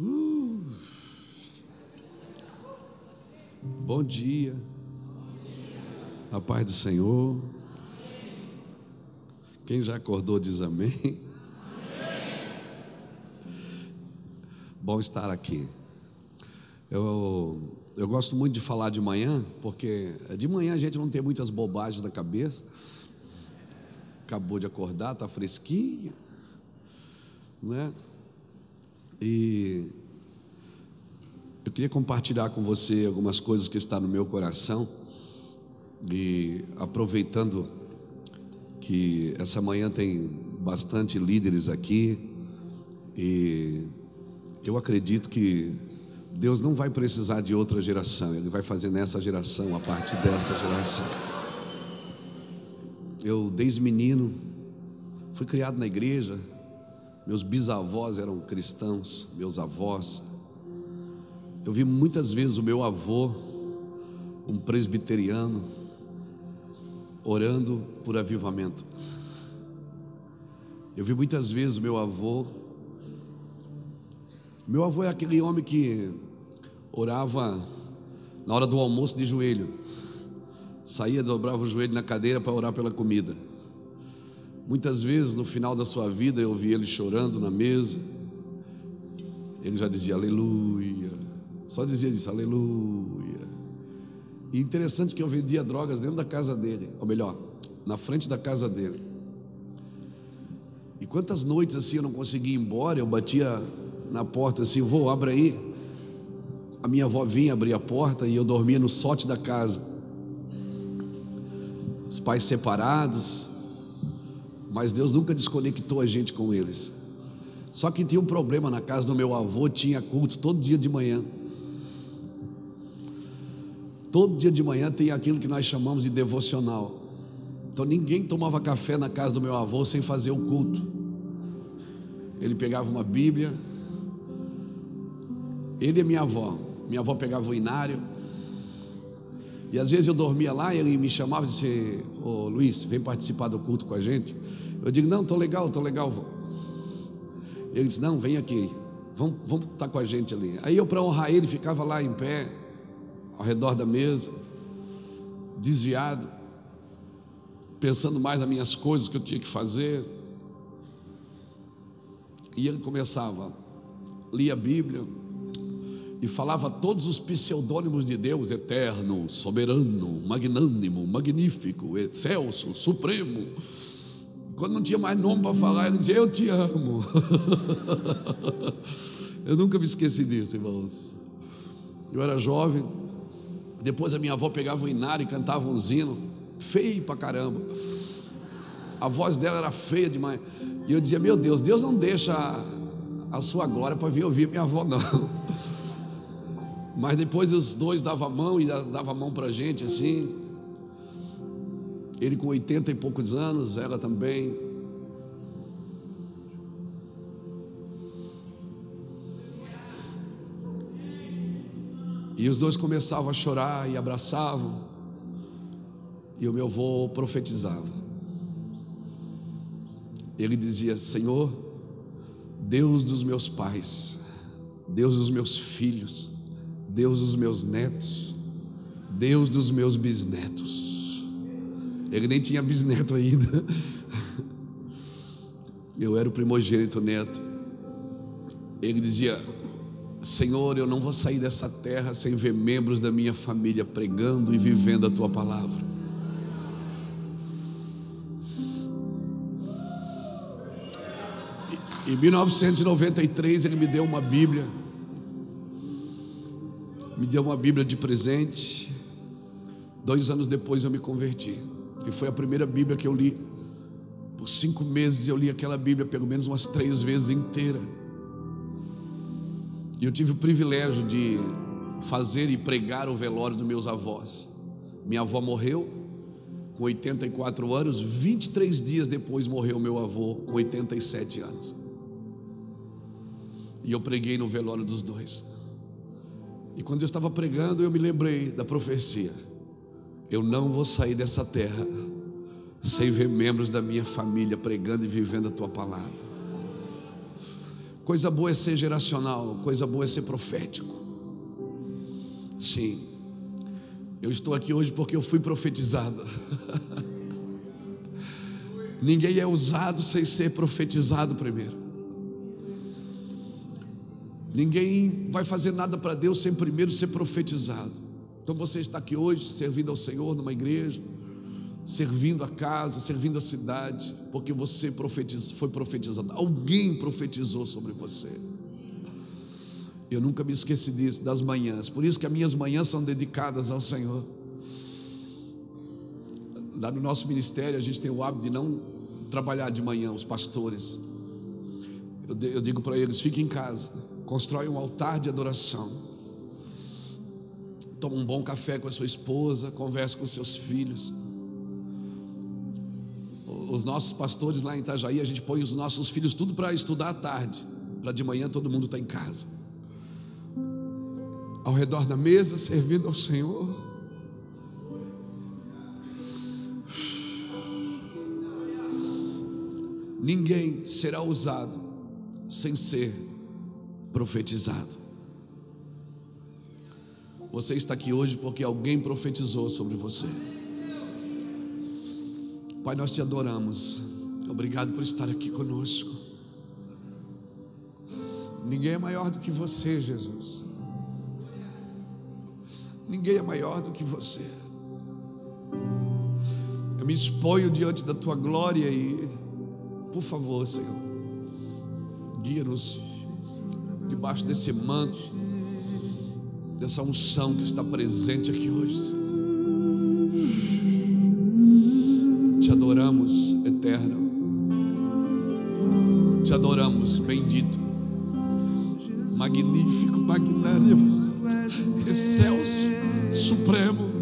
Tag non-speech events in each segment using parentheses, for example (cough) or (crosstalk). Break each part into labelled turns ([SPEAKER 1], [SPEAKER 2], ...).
[SPEAKER 1] Bom dia. A paz do Senhor. Quem já acordou diz amém. Bom estar aqui. Eu, eu gosto muito de falar de manhã, porque de manhã a gente não tem muitas bobagens na cabeça. Acabou de acordar, está fresquinho, né? E eu queria compartilhar com você algumas coisas que estão no meu coração. E aproveitando que essa manhã tem bastante líderes aqui, e eu acredito que Deus não vai precisar de outra geração, Ele vai fazer nessa geração, a partir dessa geração. Eu, desde menino, fui criado na igreja, meus bisavós eram cristãos, meus avós. Eu vi muitas vezes o meu avô, um presbiteriano, orando por avivamento. Eu vi muitas vezes o meu avô. Meu avô é aquele homem que orava na hora do almoço de joelho. Saía, dobrava o joelho na cadeira para orar pela comida. Muitas vezes no final da sua vida eu vi ele chorando na mesa. Ele já dizia aleluia. Só dizia isso, aleluia. E interessante que eu vendia drogas dentro da casa dele, ou melhor, na frente da casa dele. E quantas noites assim eu não conseguia ir embora, eu batia na porta assim, vou, abre aí. A minha avó vinha abrir a porta e eu dormia no sorte da casa. Os pais separados, mas Deus nunca desconectou a gente com eles. Só que tinha um problema na casa do meu avô, tinha culto todo dia de manhã. Todo dia de manhã tem aquilo que nós chamamos de devocional. Então ninguém tomava café na casa do meu avô sem fazer o culto. Ele pegava uma Bíblia, ele e minha avó. Minha avó pegava o inário. E às vezes eu dormia lá e ele me chamava e disse: Ô Luiz, vem participar do culto com a gente. Eu digo: Não, estou legal, estou legal. Ele disse: Não, vem aqui, vamos, vamos estar com a gente ali. Aí eu, para honrar ele, ficava lá em pé, ao redor da mesa, desviado, pensando mais nas minhas coisas que eu tinha que fazer. E ele começava, lia a Bíblia, e falava todos os pseudônimos de Deus: eterno, soberano, magnânimo, magnífico, excelso, supremo. Quando não tinha mais nome para falar, ele dizia: Eu te amo. (laughs) Eu nunca me esqueci disso, irmãos. Eu era jovem, depois a minha avó pegava o inário e cantava um zino, feio pra caramba. A voz dela era feia demais. E eu dizia: Meu Deus, Deus não deixa a sua glória para vir ouvir minha avó, não. (laughs) Mas depois os dois davam a mão e davam a mão para a gente assim. Ele com 80 e poucos anos, ela também. E os dois começavam a chorar e abraçavam. E o meu avô profetizava. Ele dizia: Senhor, Deus dos meus pais, Deus dos meus filhos, Deus dos meus netos, Deus dos meus bisnetos. Ele nem tinha bisneto ainda. (laughs) Eu era o primogênito neto. Ele dizia: Senhor, eu não vou sair dessa terra sem ver membros da minha família pregando e vivendo a tua palavra. Em 1993 ele me deu uma Bíblia me deu uma Bíblia de presente. Dois anos depois eu me converti. E foi a primeira Bíblia que eu li. Por cinco meses eu li aquela Bíblia pelo menos umas três vezes inteira. E eu tive o privilégio de fazer e pregar o velório dos meus avós. Minha avó morreu com 84 anos, 23 dias depois morreu meu avô com 87 anos. E eu preguei no velório dos dois. E quando eu estava pregando, eu me lembrei da profecia: eu não vou sair dessa terra sem ver membros da minha família pregando e vivendo a tua palavra. Coisa boa é ser geracional, coisa boa é ser profético. Sim. Eu estou aqui hoje porque eu fui profetizado. (laughs) Ninguém é usado sem ser profetizado primeiro. Ninguém vai fazer nada para Deus sem primeiro ser profetizado. Então você está aqui hoje servindo ao Senhor numa igreja, servindo a casa, servindo a cidade, porque você foi profetizado. Alguém profetizou sobre você. Eu nunca me esqueci disso, das manhãs. Por isso que as minhas manhãs são dedicadas ao Senhor. Lá no nosso ministério, a gente tem o hábito de não trabalhar de manhã, os pastores. Eu digo para eles: fiquem em casa, constrói um altar de adoração. Toma um bom café com a sua esposa, converse com seus filhos. Os nossos pastores lá em Itajaí, a gente põe os nossos filhos tudo para estudar à tarde, para de manhã todo mundo tá em casa ao redor da mesa, servindo ao Senhor. Ninguém será usado sem ser profetizado. Você está aqui hoje porque alguém profetizou sobre você. Pai, nós te adoramos. Obrigado por estar aqui conosco. Ninguém é maior do que você, Jesus. Ninguém é maior do que você. Eu me exponho diante da tua glória e, por favor, Senhor, guia-nos debaixo desse manto, dessa unção que está presente aqui hoje. Te adoramos, eterno. Te adoramos, bendito, magnífico, magnânimo excelso, supremo.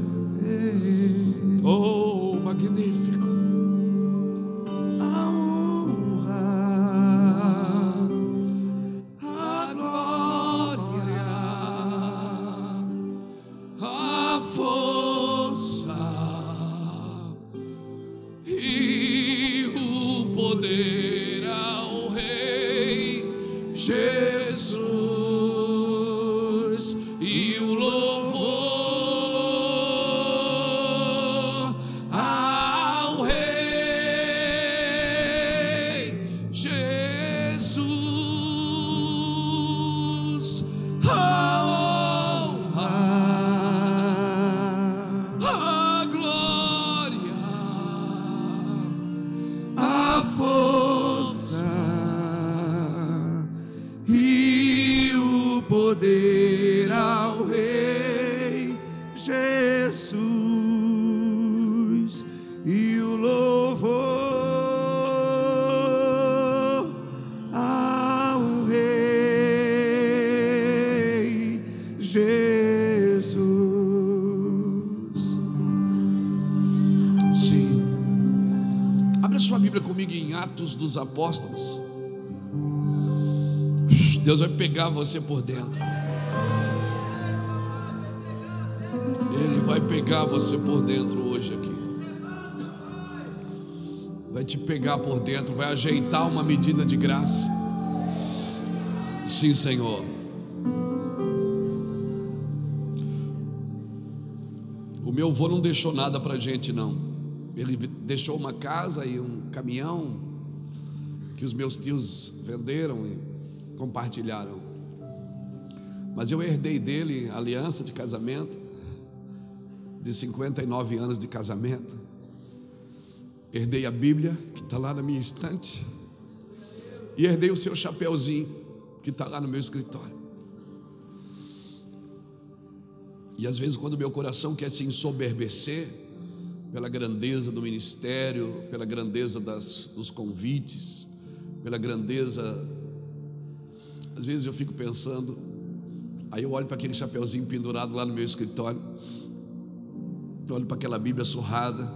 [SPEAKER 1] Dos Apóstolos. Deus vai pegar você por dentro. Ele vai pegar você por dentro hoje aqui. Vai te pegar por dentro, vai ajeitar uma medida de graça. Sim, Senhor. O meu avô não deixou nada para gente, não. Ele deixou uma casa e um caminhão que os meus tios venderam e compartilharam. Mas eu herdei dele aliança de casamento, de 59 anos de casamento. Herdei a Bíblia, que está lá na minha estante. E herdei o seu chapéuzinho, que está lá no meu escritório. E às vezes, quando meu coração quer se ensoberbecer, pela grandeza do ministério, pela grandeza das, dos convites, pela grandeza. Às vezes eu fico pensando, aí eu olho para aquele chapeuzinho pendurado lá no meu escritório, olho para aquela Bíblia surrada,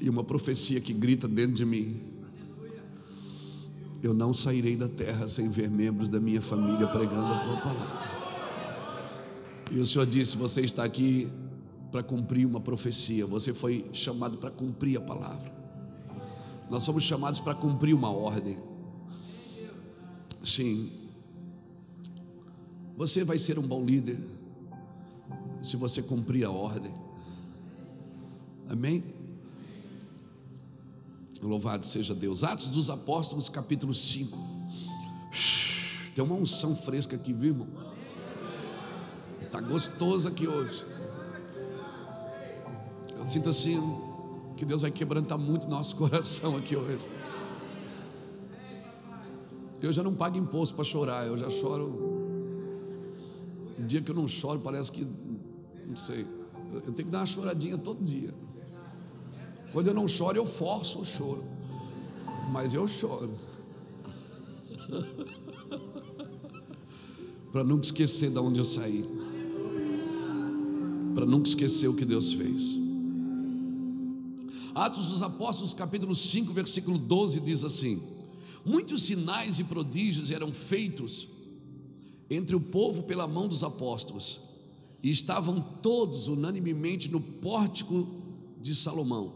[SPEAKER 1] e uma profecia que grita dentro de mim: Eu não sairei da terra sem ver membros da minha família pregando a tua palavra. E o Senhor disse: Você está aqui para cumprir uma profecia, você foi chamado para cumprir a palavra. Nós somos chamados para cumprir uma ordem. Sim. Você vai ser um bom líder se você cumprir a ordem. Amém? Louvado seja Deus. Atos dos Apóstolos, capítulo 5. Tem uma unção fresca aqui, viu, irmão? Está gostoso aqui hoje. Eu sinto assim que Deus vai quebrantar muito nosso (laughs) coração aqui hoje. Eu já não pago imposto para chorar, eu já choro. Um dia que eu não choro, parece que, não sei, eu tenho que dar uma choradinha todo dia. Quando eu não choro, eu forço o choro, mas eu choro. (laughs) para nunca esquecer de onde eu saí, para nunca esquecer o que Deus fez. Atos dos Apóstolos, capítulo 5, versículo 12 diz assim: Muitos sinais e prodígios eram feitos entre o povo pela mão dos apóstolos, e estavam todos unanimemente no pórtico de Salomão.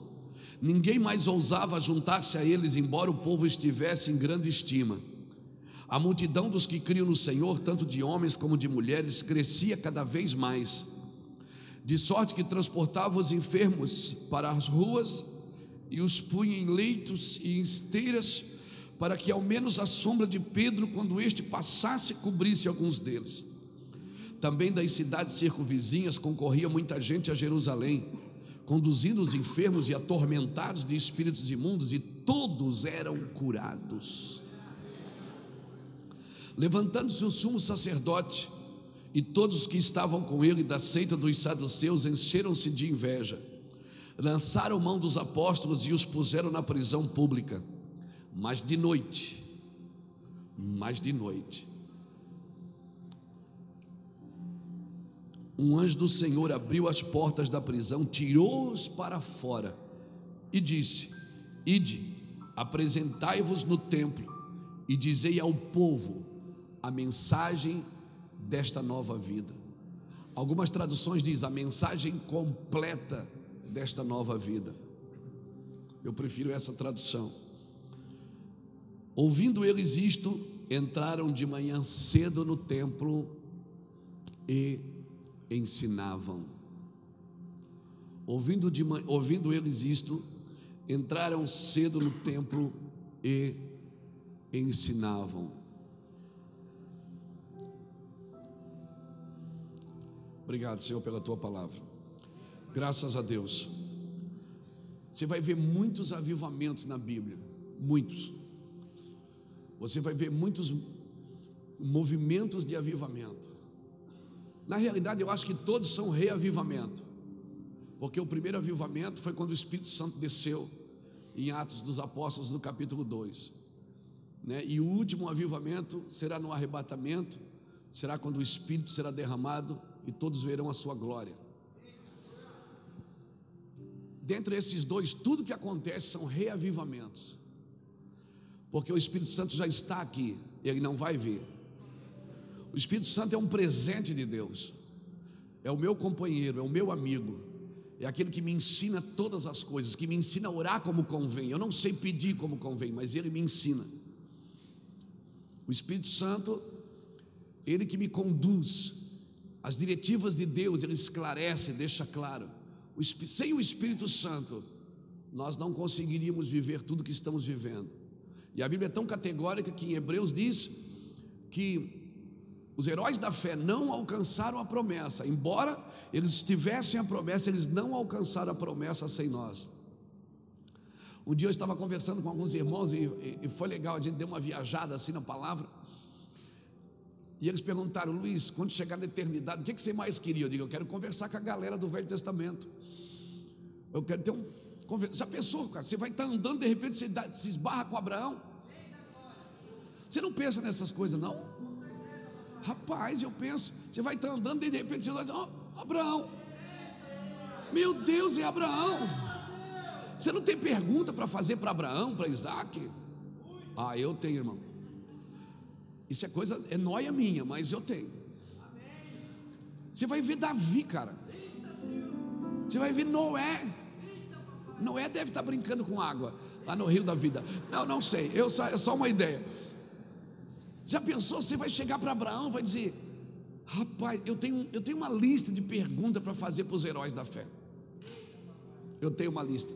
[SPEAKER 1] Ninguém mais ousava juntar-se a eles, embora o povo estivesse em grande estima. A multidão dos que criam no Senhor, tanto de homens como de mulheres, crescia cada vez mais, de sorte que transportava os enfermos para as ruas e os punha em leitos e em esteiras para que ao menos a sombra de Pedro, quando este passasse, cobrisse alguns deles. Também das cidades circunvizinhas concorria muita gente a Jerusalém, conduzindo os enfermos e atormentados de espíritos imundos, e todos eram curados. Levantando-se o sumo sacerdote e todos os que estavam com ele da seita dos saduceus encheram-se de inveja, lançaram mão dos apóstolos e os puseram na prisão pública. Mas de noite, mas de noite, um anjo do Senhor abriu as portas da prisão, tirou-os para fora e disse: Ide, apresentai-vos no templo e dizei ao povo a mensagem desta nova vida. Algumas traduções diz a mensagem completa desta nova vida. Eu prefiro essa tradução. Ouvindo eles isto, entraram de manhã cedo no templo e ensinavam. Ouvindo, de, ouvindo eles isto, entraram cedo no templo e ensinavam. Obrigado, Senhor, pela tua palavra. Graças a Deus. Você vai ver muitos avivamentos na Bíblia, muitos. Você vai ver muitos movimentos de avivamento. Na realidade, eu acho que todos são reavivamento. Porque o primeiro avivamento foi quando o Espírito Santo desceu em Atos dos Apóstolos, no capítulo 2. Né? E o último avivamento será no arrebatamento, será quando o Espírito será derramado e todos verão a sua glória. Dentre esses dois, tudo que acontece são reavivamentos porque o Espírito Santo já está aqui, ele não vai vir. O Espírito Santo é um presente de Deus, é o meu companheiro, é o meu amigo, é aquele que me ensina todas as coisas, que me ensina a orar como convém. Eu não sei pedir como convém, mas ele me ensina. O Espírito Santo, ele que me conduz, as diretivas de Deus, ele esclarece, deixa claro. Sem o Espírito Santo, nós não conseguiríamos viver tudo que estamos vivendo. E a Bíblia é tão categórica que em Hebreus diz que os heróis da fé não alcançaram a promessa, embora eles tivessem a promessa, eles não alcançaram a promessa sem nós. Um dia eu estava conversando com alguns irmãos e, e, e foi legal, a gente deu uma viajada assim na palavra. E eles perguntaram, Luiz, quando chegar na eternidade, o que, que você mais queria? Eu digo, eu quero conversar com a galera do Velho Testamento. Eu quero ter um, já pensou, cara? Você vai estar andando, de repente você se esbarra com Abraão. Você não pensa nessas coisas, não? Rapaz, eu penso. Você vai estar andando, e de repente você vai dizer: oh, Abraão. Meu Deus, é Abraão. Você não tem pergunta para fazer para Abraão, para Isaac? Ah, eu tenho, irmão. Isso é coisa, é noia minha, mas eu tenho. Você vai ver Davi, cara. Você vai ver Noé. Noé deve estar brincando com água lá no rio da vida. Não, não sei, eu só, é só uma ideia. Já pensou? Você vai chegar para Abraão, vai dizer: Rapaz, eu tenho, eu tenho uma lista de perguntas para fazer para os heróis da fé. Eu tenho uma lista.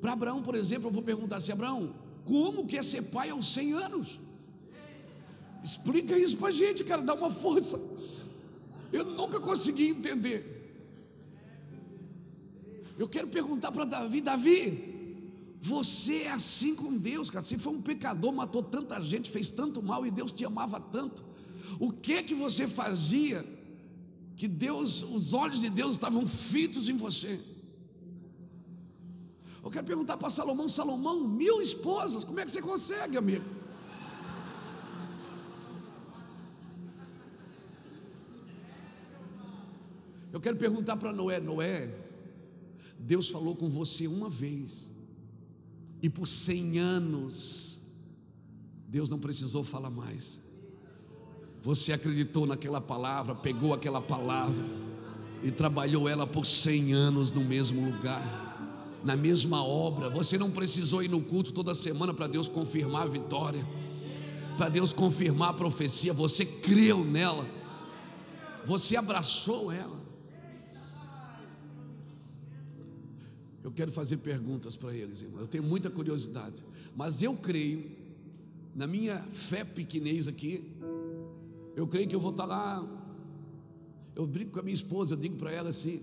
[SPEAKER 1] Para Abraão, por exemplo, eu vou perguntar assim: Abraão, como que é ser pai aos 100 anos? Explica isso para a gente, cara, dá uma força. Eu nunca consegui entender. Eu quero perguntar para Davi: Davi, você é assim com Deus, cara. Você foi um pecador, matou tanta gente, fez tanto mal e Deus te amava tanto. O que que você fazia que Deus, os olhos de Deus estavam fitos em você? Eu quero perguntar para Salomão: Salomão, mil esposas, como é que você consegue, amigo? Eu quero perguntar para Noé: Noé, Deus falou com você uma vez, e por cem anos, Deus não precisou falar mais. Você acreditou naquela palavra, pegou aquela palavra e trabalhou ela por cem anos no mesmo lugar, na mesma obra. Você não precisou ir no culto toda semana para Deus confirmar a vitória, para Deus confirmar a profecia. Você creu nela, você abraçou ela. Eu quero fazer perguntas para eles, irmão. Eu tenho muita curiosidade, mas eu creio, na minha fé pequenez aqui, eu creio que eu vou estar lá. Eu brinco com a minha esposa, eu digo para ela assim: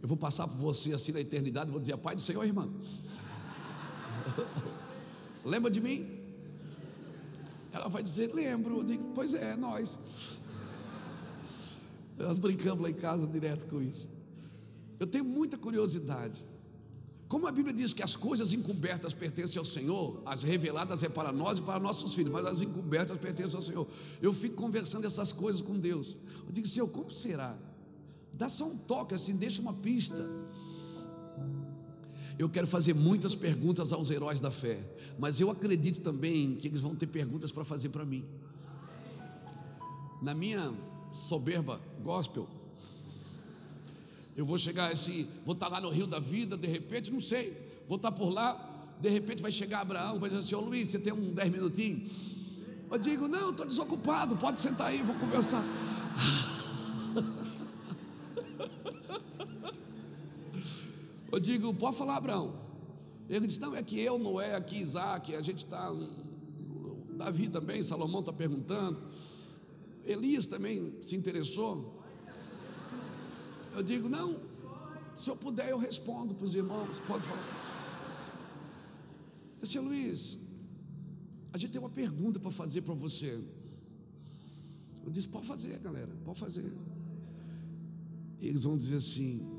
[SPEAKER 1] eu vou passar por você assim na eternidade, vou dizer, Pai do Senhor, irmã. (laughs) Lembra de mim? Ela vai dizer, lembro. Eu digo, pois é, nós. Nós brincamos lá em casa direto com isso. Eu tenho muita curiosidade. Como a Bíblia diz que as coisas encobertas pertencem ao Senhor, as reveladas é para nós e para nossos filhos, mas as encobertas pertencem ao Senhor. Eu fico conversando essas coisas com Deus. Eu digo, Senhor, como será? Dá só um toque assim, deixa uma pista. Eu quero fazer muitas perguntas aos heróis da fé, mas eu acredito também que eles vão ter perguntas para fazer para mim. Na minha soberba gospel, eu vou chegar assim, vou estar lá no Rio da Vida, de repente, não sei, vou estar por lá, de repente vai chegar Abraão, vai dizer assim, ô Luiz, você tem um dez minutinhos? Eu digo, não, estou desocupado, pode sentar aí, vou conversar. Eu digo, pode falar, Abraão. Ele disse, não, é que eu, Noé, aqui Isaac, a gente está. Davi também, Salomão está perguntando. Elias também se interessou. Eu digo, não, se eu puder, eu respondo para os irmãos. Pode falar. Assim, Luiz, a gente tem uma pergunta para fazer para você. Eu disse, pode fazer, galera, pode fazer. Eles vão dizer assim: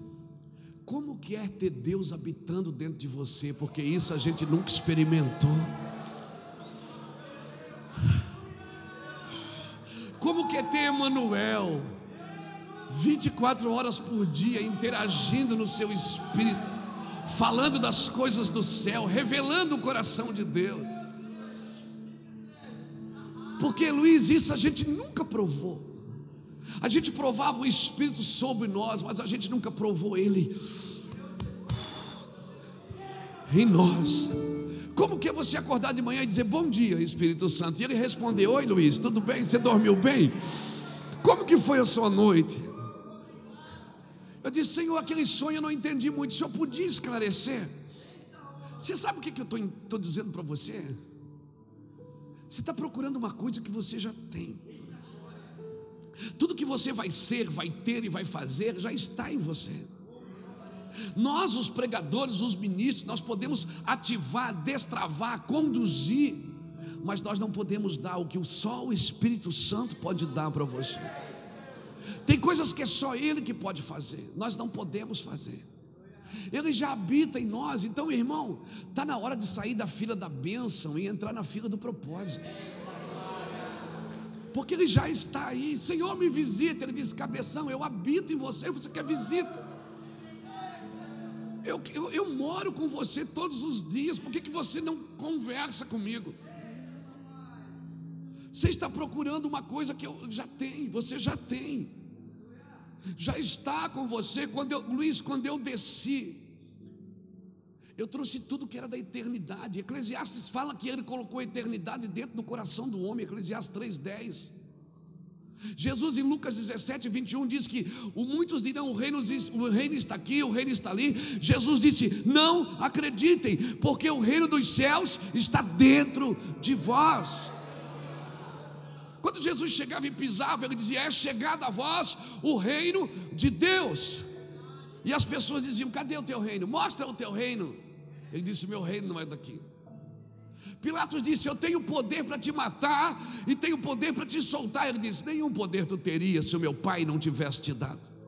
[SPEAKER 1] como quer ter Deus habitando dentro de você? Porque isso a gente nunca experimentou. Como quer ter Emanuel? 24 horas por dia interagindo no seu espírito, falando das coisas do céu, revelando o coração de Deus. Porque, Luiz, isso a gente nunca provou. A gente provava o Espírito sobre nós, mas a gente nunca provou Ele em nós. Como que é você acordar de manhã e dizer bom dia, Espírito Santo? E ele responder: Oi, Luiz, tudo bem? Você dormiu bem? Como que foi a sua noite? Eu disse, Senhor, aquele sonho eu não entendi muito. O Senhor podia esclarecer? Você sabe o que, que eu estou dizendo para você? Você está procurando uma coisa que você já tem. Tudo que você vai ser, vai ter e vai fazer já está em você. Nós, os pregadores, os ministros, nós podemos ativar, destravar, conduzir, mas nós não podemos dar o que só o Espírito Santo pode dar para você. Tem coisas que é só Ele que pode fazer, nós não podemos fazer. Ele já habita em nós, então, irmão, está na hora de sair da fila da bênção e entrar na fila do propósito. Porque Ele já está aí, Senhor, me visita. Ele diz: Cabeção, eu habito em você, você quer visita. Eu, eu, eu moro com você todos os dias, por que, que você não conversa comigo? Você está procurando uma coisa que eu já tenho, você já tem já está com você. Quando eu, Luiz, quando eu desci, Eu trouxe tudo que era da eternidade. Eclesiastes fala que ele colocou a eternidade dentro do coração do homem, Eclesiastes 3,10. Jesus em Lucas 17, 21 diz que muitos dirão: o reino, o reino está aqui, o reino está ali. Jesus disse: Não acreditem, porque o reino dos céus está dentro de vós. Quando Jesus chegava e pisava, ele dizia: É chegado a vós o reino de Deus. E as pessoas diziam: Cadê o teu reino? Mostra o teu reino. Ele disse: Meu reino não é daqui. Pilatos disse: Eu tenho poder para te matar e tenho poder para te soltar. Ele disse: Nenhum poder tu teria se o meu pai não tivesse te dado.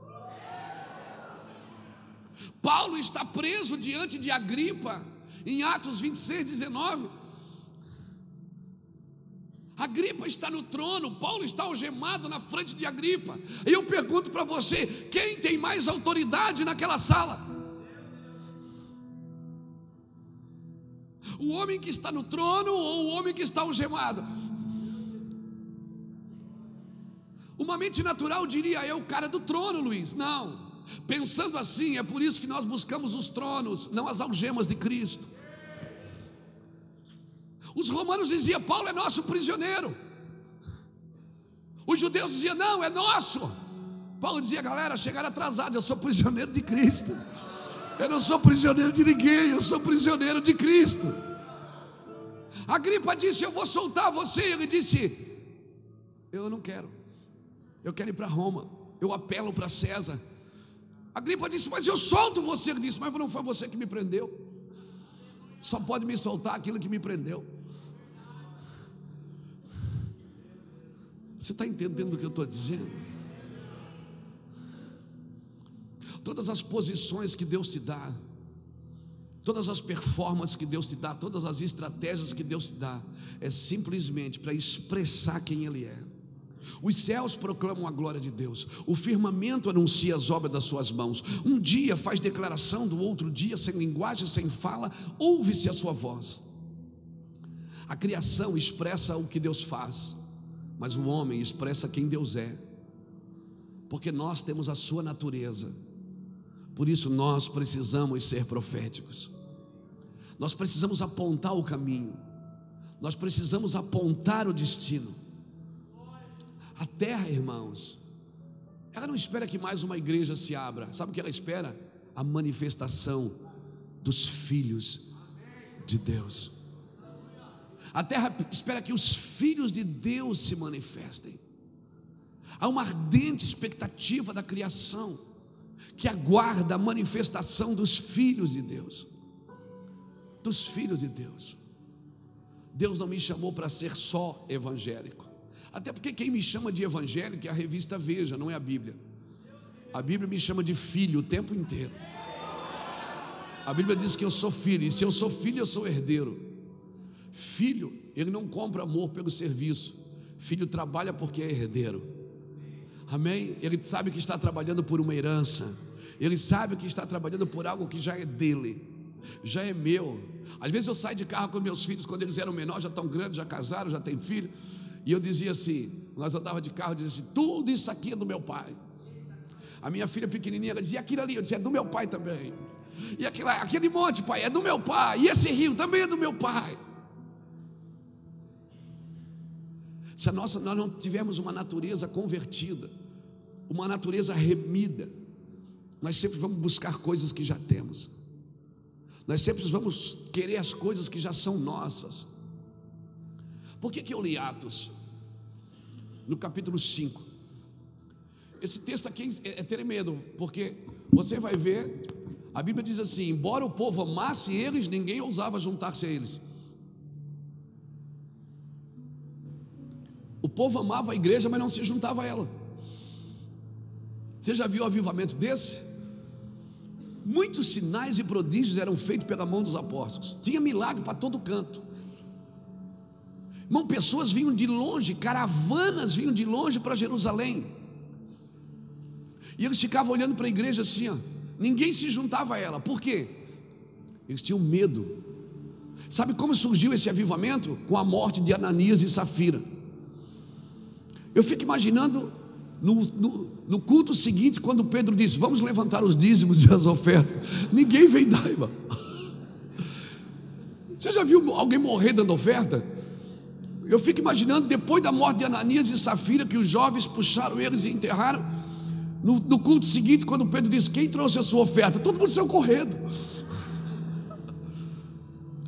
[SPEAKER 1] Paulo está preso diante de Agripa, em Atos 26, 19. Agripa está no trono, Paulo está algemado na frente de Agripa. E eu pergunto para você: quem tem mais autoridade naquela sala? O homem que está no trono ou o homem que está algemado? Uma mente natural diria é o cara do trono, Luiz. Não. Pensando assim, é por isso que nós buscamos os tronos, não as algemas de Cristo. Os romanos diziam: Paulo é nosso prisioneiro. Os judeus diziam: Não, é nosso. Paulo dizia: Galera, chegaram atrasado, eu sou prisioneiro de Cristo. Eu não sou prisioneiro de ninguém, eu sou prisioneiro de Cristo. A gripa disse: Eu vou soltar você. Ele disse: Eu não quero. Eu quero ir para Roma. Eu apelo para César. A gripa disse: Mas eu solto você. Ele disse: Mas não foi você que me prendeu. Só pode me soltar aquilo que me prendeu. Você está entendendo o que eu estou dizendo? Todas as posições que Deus te dá, Todas as performances que Deus te dá, todas as estratégias que Deus te dá, é simplesmente para expressar quem Ele é. Os céus proclamam a glória de Deus, o firmamento anuncia as obras das suas mãos. Um dia faz declaração do outro dia, sem linguagem, sem fala, ouve-se a sua voz. A criação expressa o que Deus faz, mas o homem expressa quem Deus é, porque nós temos a sua natureza. Por isso nós precisamos ser proféticos. Nós precisamos apontar o caminho. Nós precisamos apontar o destino. A terra, irmãos, ela não espera que mais uma igreja se abra. Sabe o que ela espera? A manifestação dos filhos de Deus. A terra espera que os filhos de Deus se manifestem. Há uma ardente expectativa da criação que aguarda a manifestação dos filhos de Deus. Dos filhos de Deus. Deus não me chamou para ser só evangélico. Até porque quem me chama de evangélico é a revista Veja, não é a Bíblia. A Bíblia me chama de filho o tempo inteiro. A Bíblia diz que eu sou filho, e se eu sou filho, eu sou herdeiro. Filho, ele não compra amor pelo serviço. Filho trabalha porque é herdeiro. Amém? Ele sabe que está trabalhando por uma herança. Ele sabe que está trabalhando por algo que já é dele, já é meu. Às vezes eu saio de carro com meus filhos quando eles eram menores, já estão grandes, já casaram, já têm filho. E eu dizia assim: nós andávamos de carro, dizia assim: tudo isso aqui é do meu pai. A minha filha pequenininha, ela dizia: aquilo ali, eu dizia: é do meu pai também. E aquele, aquele monte, pai, é do meu pai. E esse rio também é do meu pai. Se a nossa, nós não tivermos uma natureza convertida, uma natureza remida, nós sempre vamos buscar coisas que já temos, nós sempre vamos querer as coisas que já são nossas. Por que, que eu li Atos? No capítulo 5. Esse texto aqui é, é tremendo, porque você vai ver, a Bíblia diz assim: embora o povo amasse eles, ninguém ousava juntar-se a eles. O povo amava a igreja, mas não se juntava a ela. Você já viu avivamento desse? Muitos sinais e prodígios eram feitos pela mão dos apóstolos. Tinha milagre para todo canto. Irmão, pessoas vinham de longe, caravanas vinham de longe para Jerusalém. E eles ficavam olhando para a igreja assim, ó. ninguém se juntava a ela. Por quê? Eles tinham medo. Sabe como surgiu esse avivamento? Com a morte de Ananias e Safira. Eu fico imaginando no, no, no, culto seguinte, quando Pedro disse: Vamos levantar os dízimos e as ofertas, ninguém vem dar, irmão. (laughs) Você já viu alguém morrer dando oferta? Eu fico imaginando, depois da morte de Ananias e Safira, que os jovens puxaram eles e enterraram. No, no culto seguinte, quando Pedro disse: Quem trouxe a sua oferta? Todo mundo saiu correndo.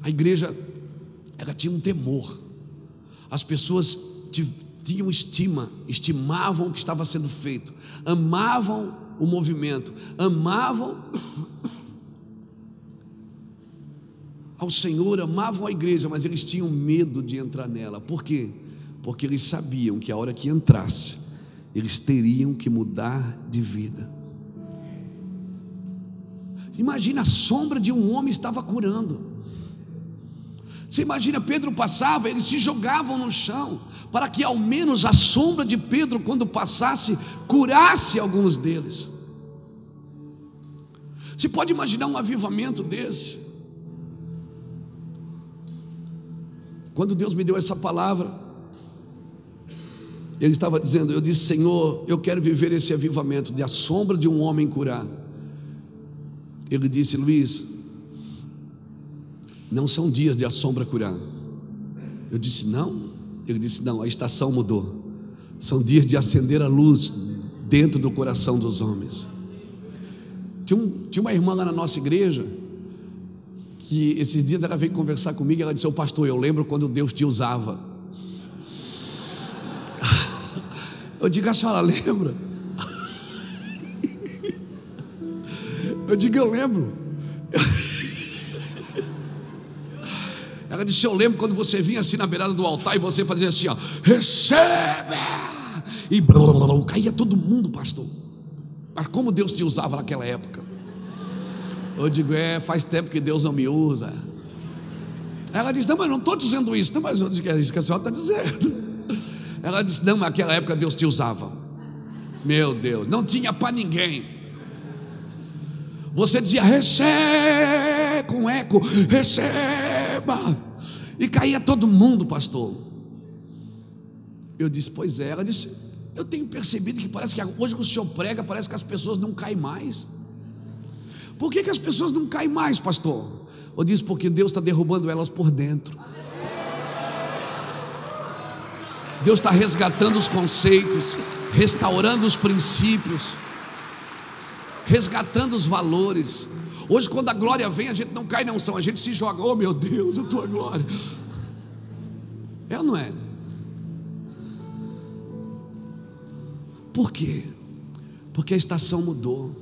[SPEAKER 1] A igreja, ela tinha um temor. As pessoas tinham estima, estimavam o que estava sendo feito, amavam o movimento, amavam ao Senhor, amavam a igreja, mas eles tinham medo de entrar nela. Por quê? Porque eles sabiam que a hora que entrasse, eles teriam que mudar de vida. Imagina a sombra de um homem estava curando. Você imagina, Pedro passava, eles se jogavam no chão, para que ao menos a sombra de Pedro, quando passasse, curasse alguns deles. Você pode imaginar um avivamento desse? Quando Deus me deu essa palavra, Ele estava dizendo: Eu disse, Senhor, eu quero viver esse avivamento de a sombra de um homem curar. Ele disse, Luiz, não são dias de a sombra curar. Eu disse, não. Ele disse, não, a estação mudou. São dias de acender a luz dentro do coração dos homens. Tinha, um, tinha uma irmã lá na nossa igreja que esses dias ela veio conversar comigo e ela disse: Ô pastor, eu lembro quando Deus te usava. (laughs) Eu digo: A senhora lembra? (laughs) Eu digo: Eu lembro. (laughs) Ela disse: Eu lembro quando você vinha assim na beirada do altar e você fazia assim: ó, Recebe! E blá, blá, blá, caía todo mundo, pastor. Mas como Deus te usava naquela época? Eu digo, é, faz tempo que Deus não me usa. Ela disse, não, mas não estou dizendo isso. Não, mas eu disse, é isso que a senhora está dizendo. Ela disse, não, naquela época Deus te usava. Meu Deus, não tinha para ninguém. Você dizia, receba, com eco, E caía todo mundo, pastor. Eu disse, pois é. Ela disse, eu tenho percebido que parece que hoje que o senhor prega, parece que as pessoas não caem mais. Por que, que as pessoas não caem mais, pastor? Ou diz porque Deus está derrubando elas por dentro. Deus está resgatando os conceitos, restaurando os princípios, resgatando os valores. Hoje, quando a glória vem, a gente não cai na unção, a gente se joga, oh meu Deus, a tua glória. É ou não é? Por quê? Porque a estação mudou.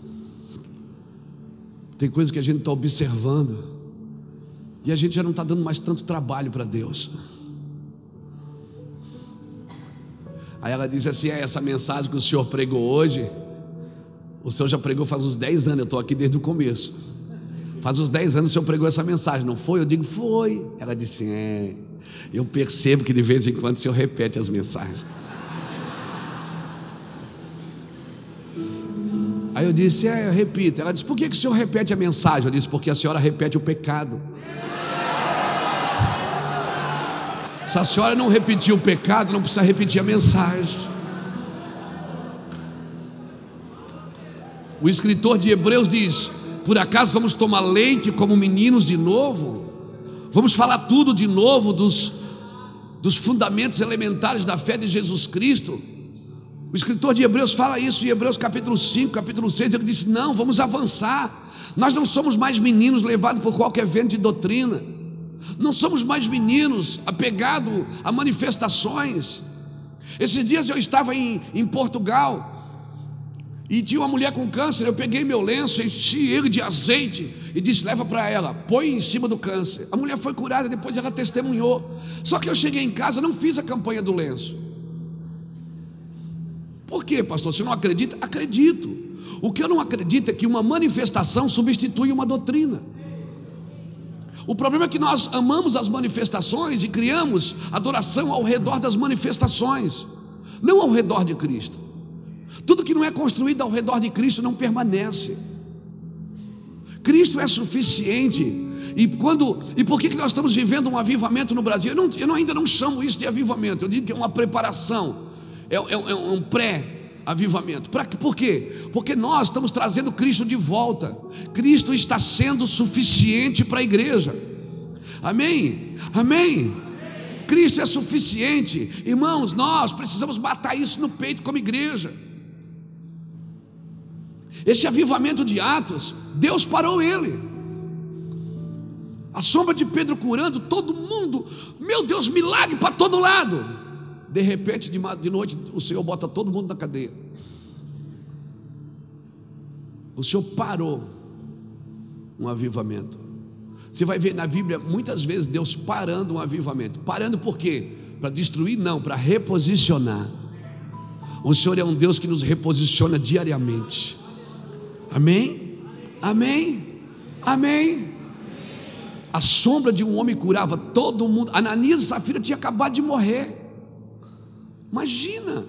[SPEAKER 1] Tem coisas que a gente está observando e a gente já não está dando mais tanto trabalho para Deus. Aí ela disse assim: é, essa mensagem que o senhor pregou hoje, o senhor já pregou faz uns 10 anos, eu estou aqui desde o começo. Faz uns 10 anos o senhor pregou essa mensagem, não foi? Eu digo, foi. Ela disse: é, eu percebo que de vez em quando o senhor repete as mensagens. Aí eu disse, é, eu repito. Ela disse, por que, que o senhor repete a mensagem? Eu disse, porque a senhora repete o pecado. Se a senhora não repetir o pecado, não precisa repetir a mensagem. O escritor de Hebreus diz: Por acaso vamos tomar leite como meninos de novo? Vamos falar tudo de novo dos, dos fundamentos elementares da fé de Jesus Cristo? O escritor de Hebreus fala isso em Hebreus capítulo 5, capítulo 6. Ele disse: Não, vamos avançar. Nós não somos mais meninos levados por qualquer vento de doutrina. Não somos mais meninos apegados a manifestações. Esses dias eu estava em, em Portugal e tinha uma mulher com câncer. Eu peguei meu lenço, enchi ele de azeite e disse: Leva para ela, põe em cima do câncer. A mulher foi curada, depois ela testemunhou. Só que eu cheguei em casa, não fiz a campanha do lenço. Por quê, pastor? Você não acredita? Acredito. O que eu não acredito é que uma manifestação substitui uma doutrina. O problema é que nós amamos as manifestações e criamos adoração ao redor das manifestações, não ao redor de Cristo. Tudo que não é construído ao redor de Cristo não permanece. Cristo é suficiente. E quando e por que, que nós estamos vivendo um avivamento no Brasil? Eu, não, eu ainda não chamo isso de avivamento, eu digo que é uma preparação é, é, é um pré-avivamento. Por quê? Porque nós estamos trazendo Cristo de volta. Cristo está sendo suficiente para a igreja. Amém? Amém? Cristo é suficiente. Irmãos, nós precisamos matar isso no peito como igreja. Esse avivamento de Atos, Deus parou ele. A sombra de Pedro curando, todo mundo, meu Deus, milagre para todo lado. De repente, de noite, o Senhor bota todo mundo na cadeia. O Senhor parou um avivamento. Você vai ver na Bíblia muitas vezes Deus parando um avivamento. Parando por quê? Para destruir? Não, para reposicionar. O Senhor é um Deus que nos reposiciona diariamente. Amém? Amém? Amém? A sombra de um homem curava todo mundo. Ananias e Safira tinham acabado de morrer. Imagina.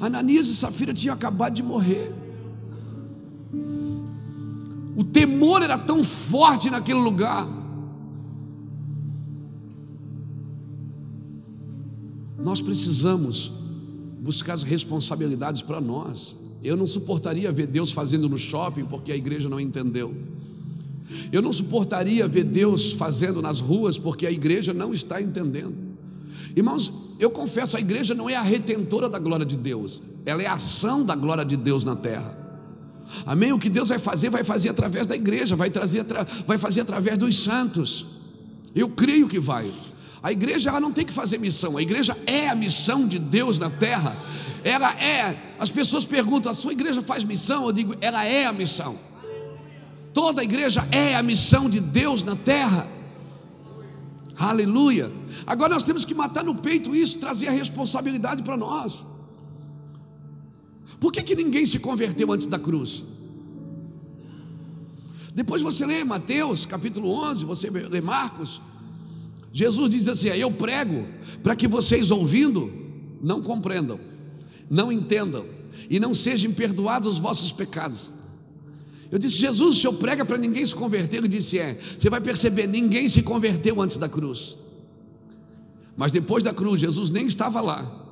[SPEAKER 1] Ananias e Safira tinham acabado de morrer. O temor era tão forte naquele lugar. Nós precisamos buscar as responsabilidades para nós. Eu não suportaria ver Deus fazendo no shopping porque a igreja não entendeu. Eu não suportaria ver Deus fazendo nas ruas porque a igreja não está entendendo. Irmãos, eu confesso, a igreja não é a retentora da glória de Deus, ela é a ação da glória de Deus na terra. Amém? O que Deus vai fazer, vai fazer através da igreja, vai, trazer, vai fazer através dos santos. Eu creio que vai. A igreja ela não tem que fazer missão, a igreja é a missão de Deus na terra. Ela é. As pessoas perguntam: a sua igreja faz missão? Eu digo: ela é a missão. Toda a igreja é a missão de Deus na terra. Aleluia. Agora nós temos que matar no peito isso, trazer a responsabilidade para nós. Por que, que ninguém se converteu antes da cruz? Depois você lê Mateus capítulo 11, você lê Marcos. Jesus diz assim: Eu prego para que vocês ouvindo não compreendam, não entendam e não sejam perdoados os vossos pecados. Eu disse: Jesus, o senhor prega para ninguém se converter? Ele disse: É. Você vai perceber, ninguém se converteu antes da cruz. Mas depois da cruz, Jesus nem estava lá.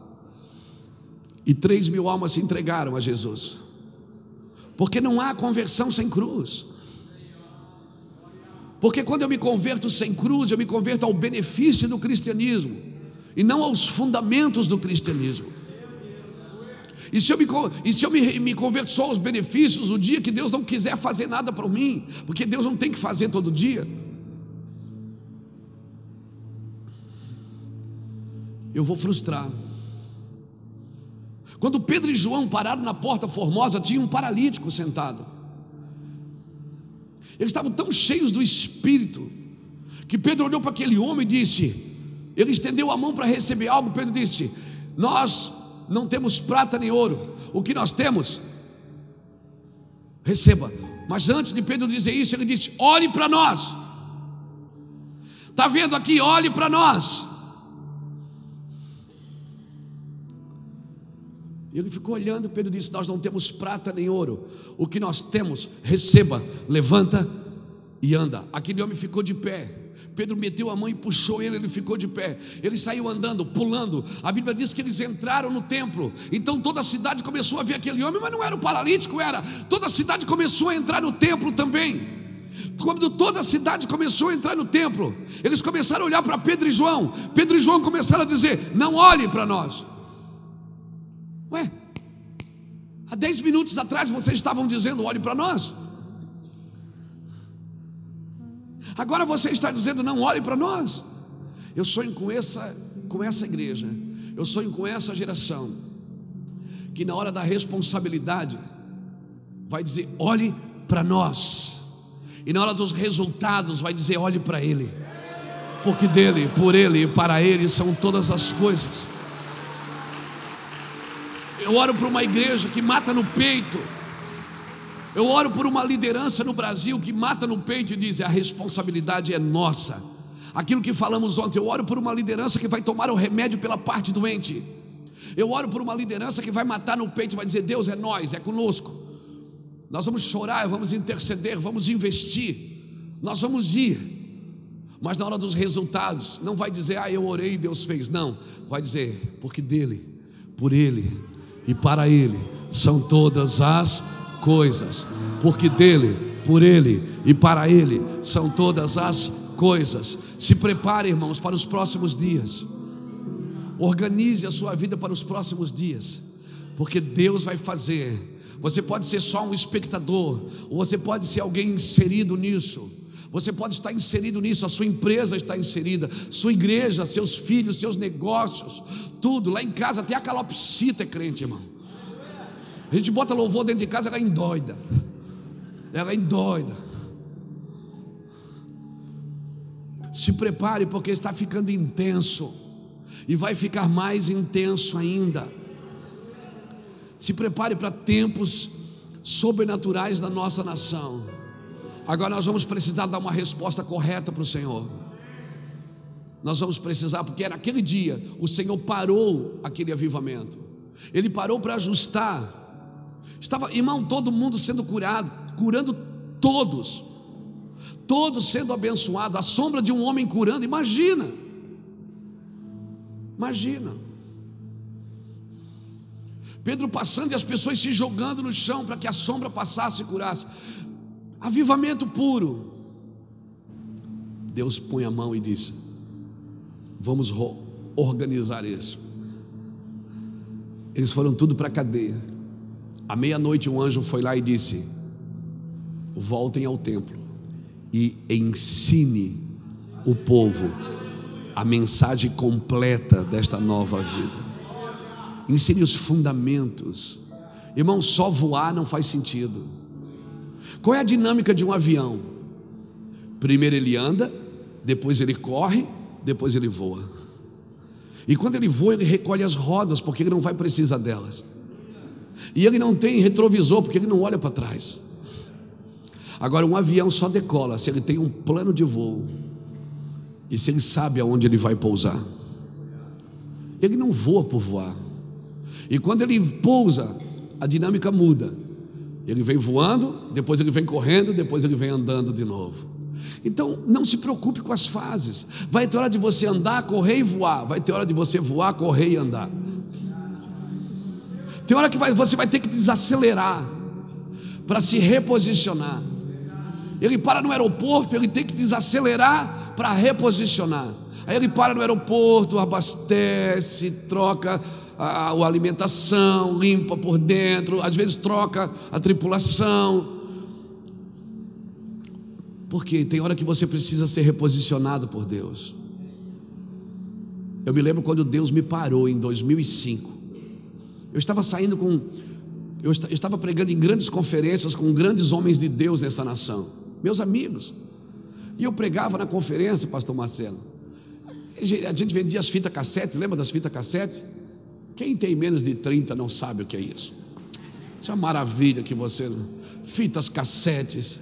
[SPEAKER 1] E três mil almas se entregaram a Jesus. Porque não há conversão sem cruz. Porque quando eu me converto sem cruz, eu me converto ao benefício do cristianismo e não aos fundamentos do cristianismo. E se eu, me, e se eu me, me converto só aos benefícios, o dia que Deus não quiser fazer nada para mim, porque Deus não tem que fazer todo dia, eu vou frustrar. Quando Pedro e João pararam na porta formosa, tinha um paralítico sentado. Eles estavam tão cheios do Espírito, que Pedro olhou para aquele homem e disse: Ele estendeu a mão para receber algo. Pedro disse: Nós não temos prata nem ouro, o que nós temos, receba. Mas antes de Pedro dizer isso, ele disse: Olhe para nós. Está vendo aqui? Olhe para nós. E ele ficou olhando, Pedro disse: Nós não temos prata nem ouro, o que nós temos, receba, levanta e anda. Aquele homem ficou de pé. Pedro meteu a mão e puxou ele, ele ficou de pé. Ele saiu andando, pulando. A Bíblia diz que eles entraram no templo. Então toda a cidade começou a ver aquele homem, mas não era o paralítico, era. Toda a cidade começou a entrar no templo também. Quando toda a cidade começou a entrar no templo, eles começaram a olhar para Pedro e João. Pedro e João começaram a dizer: Não olhe para nós. Ué, há dez minutos atrás vocês estavam dizendo: olhe para nós. Agora você está dizendo: não olhe para nós. Eu sonho com essa, com essa igreja, eu sonho com essa geração, que na hora da responsabilidade vai dizer: olhe para nós, e na hora dos resultados vai dizer: olhe para Ele, porque dele, por Ele e para Ele são todas as coisas. Eu oro por uma igreja que mata no peito. Eu oro por uma liderança no Brasil que mata no peito e diz: a responsabilidade é nossa. Aquilo que falamos ontem, eu oro por uma liderança que vai tomar o remédio pela parte doente. Eu oro por uma liderança que vai matar no peito e vai dizer: Deus é nós, é conosco. Nós vamos chorar, vamos interceder, vamos investir, nós vamos ir. Mas na hora dos resultados, não vai dizer, ah, eu orei e Deus fez. Não, vai dizer, porque dele, por ele e para Ele são todas as coisas, porque dele, por Ele e para Ele são todas as coisas. Se prepare, irmãos, para os próximos dias. Organize a sua vida para os próximos dias, porque Deus vai fazer. Você pode ser só um espectador, ou você pode ser alguém inserido nisso. Você pode estar inserido nisso, a sua empresa está inserida, sua igreja, seus filhos, seus negócios, tudo. Lá em casa até a calopsita é crente, irmão. A gente bota louvor dentro de casa, ela endoida. Ela endoida. Se prepare, porque está ficando intenso. E vai ficar mais intenso ainda. Se prepare para tempos sobrenaturais da nossa nação. Agora nós vamos precisar dar uma resposta correta para o Senhor. Nós vamos precisar, porque naquele dia o Senhor parou aquele avivamento. Ele parou para ajustar. Estava, irmão, todo mundo sendo curado, curando todos. Todos sendo abençoados, a sombra de um homem curando, imagina. Imagina. Pedro passando e as pessoas se jogando no chão para que a sombra passasse e curasse. Avivamento puro. Deus põe a mão e diz: Vamos organizar isso. Eles foram tudo para a cadeia. À meia-noite, um anjo foi lá e disse: Voltem ao templo e ensine o povo a mensagem completa desta nova vida. Ensine os fundamentos. Irmão, só voar não faz sentido. Qual é a dinâmica de um avião? Primeiro ele anda, depois ele corre, depois ele voa. E quando ele voa, ele recolhe as rodas, porque ele não vai precisar delas. E ele não tem retrovisor, porque ele não olha para trás. Agora, um avião só decola se ele tem um plano de voo e se ele sabe aonde ele vai pousar. Ele não voa por voar. E quando ele pousa, a dinâmica muda. Ele vem voando, depois ele vem correndo, depois ele vem andando de novo. Então, não se preocupe com as fases. Vai ter hora de você andar, correr e voar. Vai ter hora de você voar, correr e andar. Tem hora que vai, você vai ter que desacelerar para se reposicionar. Ele para no aeroporto, ele tem que desacelerar para reposicionar. Aí ele para no aeroporto, abastece, troca a, a alimentação, limpa por dentro, às vezes troca a tripulação. Porque tem hora que você precisa ser reposicionado por Deus. Eu me lembro quando Deus me parou em 2005. Eu estava saindo com. Eu estava pregando em grandes conferências com grandes homens de Deus nessa nação, meus amigos. E eu pregava na conferência, Pastor Marcelo. A gente vendia as fitas cassete, lembra das fitas cassete? Quem tem menos de 30 não sabe o que é isso. Isso é uma maravilha que você. Fitas cassetes.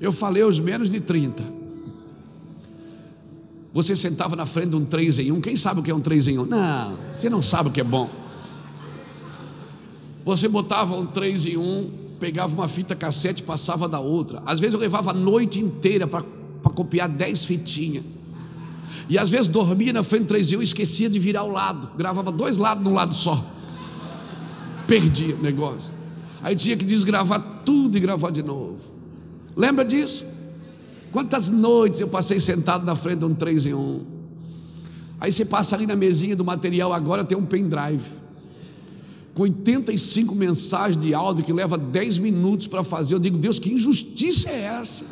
[SPEAKER 1] Eu falei os menos de 30. Você sentava na frente de um 3 em 1. Quem sabe o que é um 3 em 1? Não, você não sabe o que é bom. Você botava um 3 em 1, pegava uma fita cassete e passava da outra. Às vezes eu levava a noite inteira para copiar 10 fitinhas. E às vezes dormia na frente do 3 em 1 e esquecia de virar o lado. Gravava dois lados num lado só. Perdia o negócio. Aí tinha que desgravar tudo e gravar de novo. Lembra disso? Quantas noites eu passei sentado na frente de um 3 em 1. Aí você passa ali na mesinha do material, agora tem um pendrive com 85 mensagens de áudio que leva 10 minutos para fazer. Eu digo, Deus, que injustiça é essa?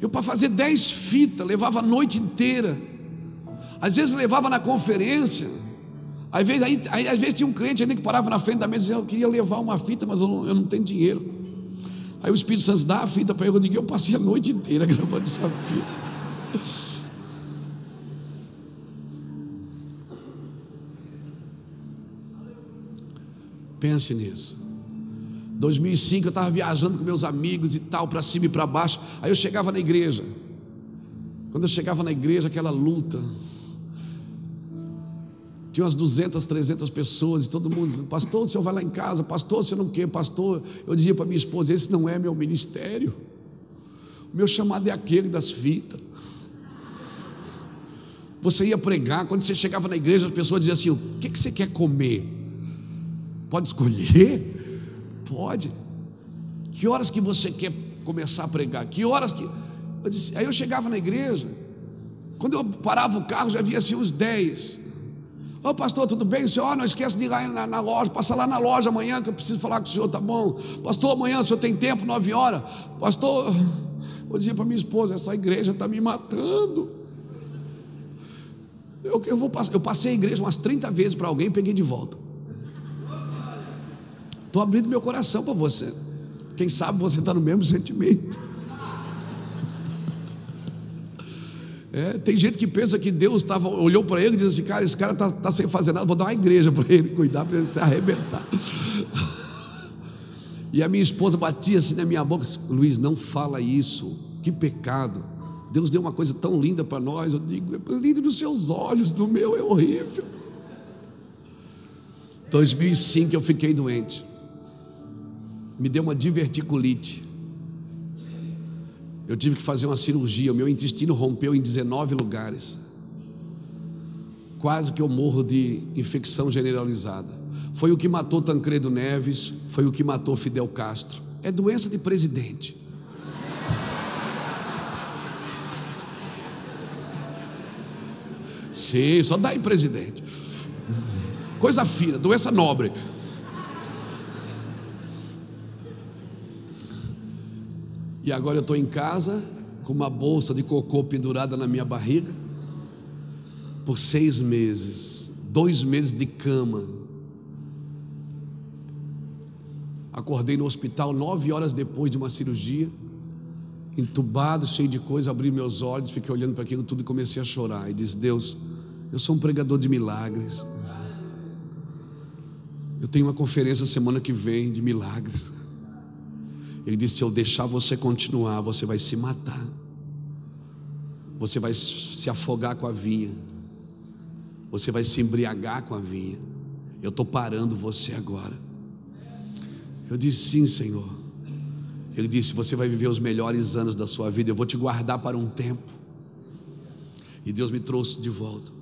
[SPEAKER 1] Eu, para fazer 10 fitas, levava a noite inteira. Às vezes levava na conferência. Às vezes, aí, aí, às vezes tinha um crente que parava na frente da mesa e dizia, eu queria levar uma fita, mas eu não, eu não tenho dinheiro. Aí o Espírito Santo dá a fita para eu, eu digo, eu passei a noite inteira (laughs) gravando essa fita. Pense nisso. 2005 eu estava viajando com meus amigos e tal, para cima e para baixo. Aí eu chegava na igreja. Quando eu chegava na igreja, aquela luta. Tinha umas 200, 300 pessoas e todo mundo dizendo: Pastor, o senhor vai lá em casa, pastor, você não quer, pastor. Eu dizia para minha esposa: Esse não é meu ministério. O meu chamado é aquele das fitas. Você ia pregar, quando você chegava na igreja, as pessoas diziam assim: O que, que você quer comer? Pode escolher? Pode. Que horas que você quer começar a pregar? Que horas que. Eu disse, aí eu chegava na igreja, quando eu parava o carro, já havia assim uns 10. Ô pastor, tudo bem? O senhor, oh, não esqueça de ir lá na, na, loja, passa lá na loja amanhã que eu preciso falar com o senhor, tá bom? Pastor, amanhã o senhor tem tempo, nove horas? Pastor, eu dizia para minha esposa, essa igreja está me matando. Eu, eu, vou, eu passei a igreja umas 30 vezes para alguém e peguei de volta. Estou abrindo meu coração para você. Quem sabe você está no mesmo sentimento. É, tem gente que pensa que Deus tava, olhou para ele e disse assim: Cara, esse cara está tá sem fazer nada, vou dar uma igreja para ele cuidar, para ele se arrebentar. (laughs) E a minha esposa batia assim na minha boca: Luiz, não fala isso, que pecado. Deus deu uma coisa tão linda para nós. Eu digo: é lindo nos seus olhos, no meu é horrível. 2005 eu fiquei doente, me deu uma diverticulite. Eu tive que fazer uma cirurgia, o meu intestino rompeu em 19 lugares. Quase que eu morro de infecção generalizada. Foi o que matou Tancredo Neves, foi o que matou Fidel Castro. É doença de presidente. Sim, só dá em presidente. Coisa fina, doença nobre. E agora eu estou em casa com uma bolsa de cocô pendurada na minha barriga por seis meses, dois meses de cama. Acordei no hospital nove horas depois de uma cirurgia, entubado, cheio de coisa, abri meus olhos, fiquei olhando para aquilo tudo e comecei a chorar. E disse: Deus, eu sou um pregador de milagres. Eu tenho uma conferência semana que vem de milagres. Ele disse: Se eu deixar você continuar, você vai se matar. Você vai se afogar com a vinha. Você vai se embriagar com a vinha. Eu estou parando você agora. Eu disse: Sim, Senhor. Ele disse: Você vai viver os melhores anos da sua vida. Eu vou te guardar para um tempo. E Deus me trouxe de volta.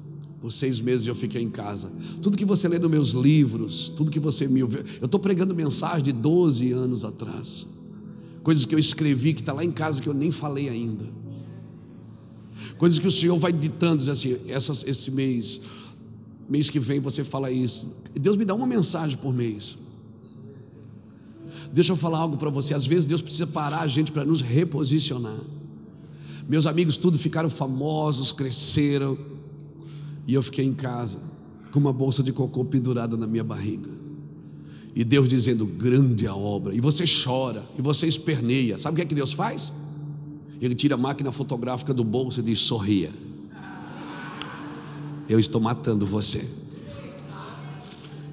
[SPEAKER 1] Por seis meses eu fiquei em casa. Tudo que você lê nos meus livros, tudo que você me ouviu. Eu estou pregando mensagem de 12 anos atrás coisas que eu escrevi que está lá em casa que eu nem falei ainda. Coisas que o Senhor vai ditando, diz assim, essas, esse mês, mês que vem você fala isso. Deus me dá uma mensagem por mês. Deixa eu falar algo para você. Às vezes Deus precisa parar a gente para nos reposicionar. Meus amigos tudo ficaram famosos, cresceram, e eu fiquei em casa com uma bolsa de cocô pendurada na minha barriga. E Deus dizendo: grande a obra. E você chora, e você esperneia. Sabe o que é que Deus faz? Ele tira a máquina fotográfica do bolso e diz: sorria. Eu estou matando você.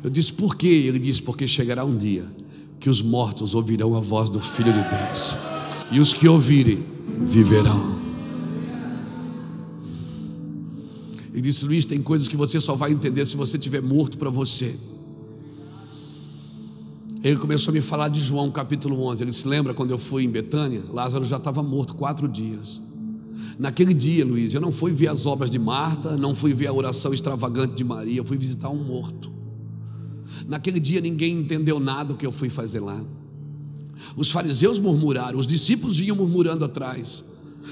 [SPEAKER 1] Eu disse: por quê? Ele disse: porque chegará um dia que os mortos ouvirão a voz do Filho de Deus, e os que ouvirem viverão. Ele disse: Luiz, tem coisas que você só vai entender se você estiver morto para você. Ele começou a me falar de João capítulo 11. Ele se lembra quando eu fui em Betânia? Lázaro já estava morto quatro dias. Naquele dia, Luiz, eu não fui ver as obras de Marta, não fui ver a oração extravagante de Maria, eu fui visitar um morto. Naquele dia ninguém entendeu nada do que eu fui fazer lá. Os fariseus murmuraram, os discípulos vinham murmurando atrás.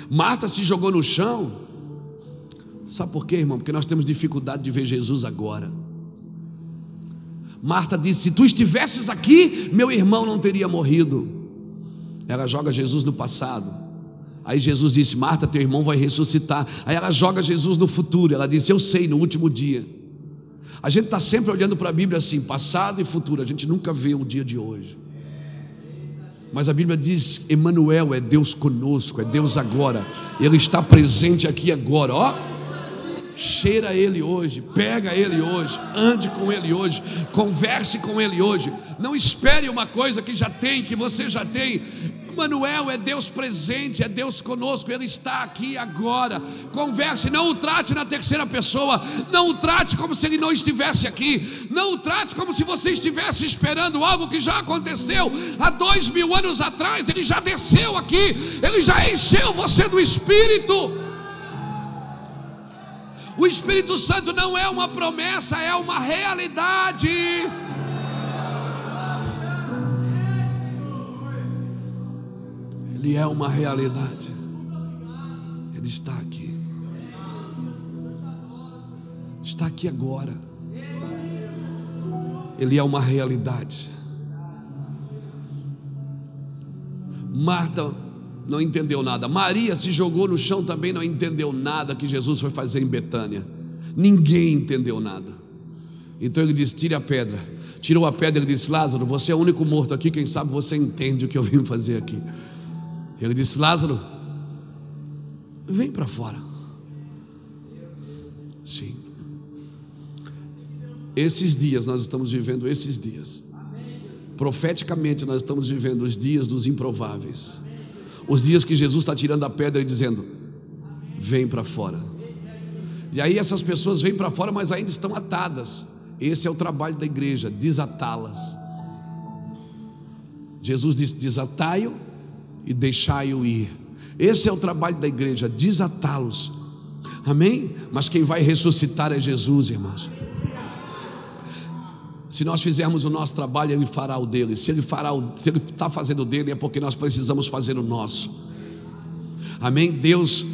[SPEAKER 1] Marta se jogou no chão. Sabe por quê, irmão? Porque nós temos dificuldade de ver Jesus agora. Marta disse: Se tu estivesses aqui, meu irmão não teria morrido. Ela joga Jesus no passado. Aí Jesus disse: Marta, teu irmão vai ressuscitar. Aí ela joga Jesus no futuro. Ela disse: Eu sei, no último dia. A gente está sempre olhando para a Bíblia assim, passado e futuro. A gente nunca vê o dia de hoje. Mas a Bíblia diz: Emmanuel é Deus conosco, é Deus agora. Ele está presente aqui agora. Ó cheira ele hoje, pega ele hoje, ande com ele hoje, converse com ele hoje. Não espere uma coisa que já tem, que você já tem. Manuel é Deus presente, é Deus conosco, Ele está aqui agora. Converse, não o trate na terceira pessoa, não o trate como se ele não estivesse aqui, não o trate como se você estivesse esperando algo que já aconteceu há dois mil anos atrás. Ele já desceu aqui, ele já encheu você do Espírito. O Espírito Santo não é uma promessa, é uma realidade. Ele é uma realidade. Ele está aqui. Está aqui agora. Ele é uma realidade. Marta não entendeu nada. Maria se jogou no chão também, não entendeu nada que Jesus foi fazer em Betânia. Ninguém entendeu nada. Então ele disse: Tire a pedra. Tirou a pedra e disse: Lázaro, você é o único morto aqui, quem sabe você entende o que eu vim fazer aqui. Ele disse: Lázaro, vem para fora. Sim. Esses dias nós estamos vivendo esses dias. Profeticamente nós estamos vivendo os dias dos improváveis. Os dias que Jesus está tirando a pedra e dizendo: Vem para fora. E aí essas pessoas vêm para fora, mas ainda estão atadas. Esse é o trabalho da igreja, desatá-las. Jesus disse: desatai-o e deixai-o ir. Esse é o trabalho da igreja, desatá-los. Amém? Mas quem vai ressuscitar é Jesus, irmãos. Se nós fizermos o nosso trabalho, Ele fará o dele. Se Ele fará, o, se Ele está fazendo o dele, é porque nós precisamos fazer o nosso. Amém? Deus.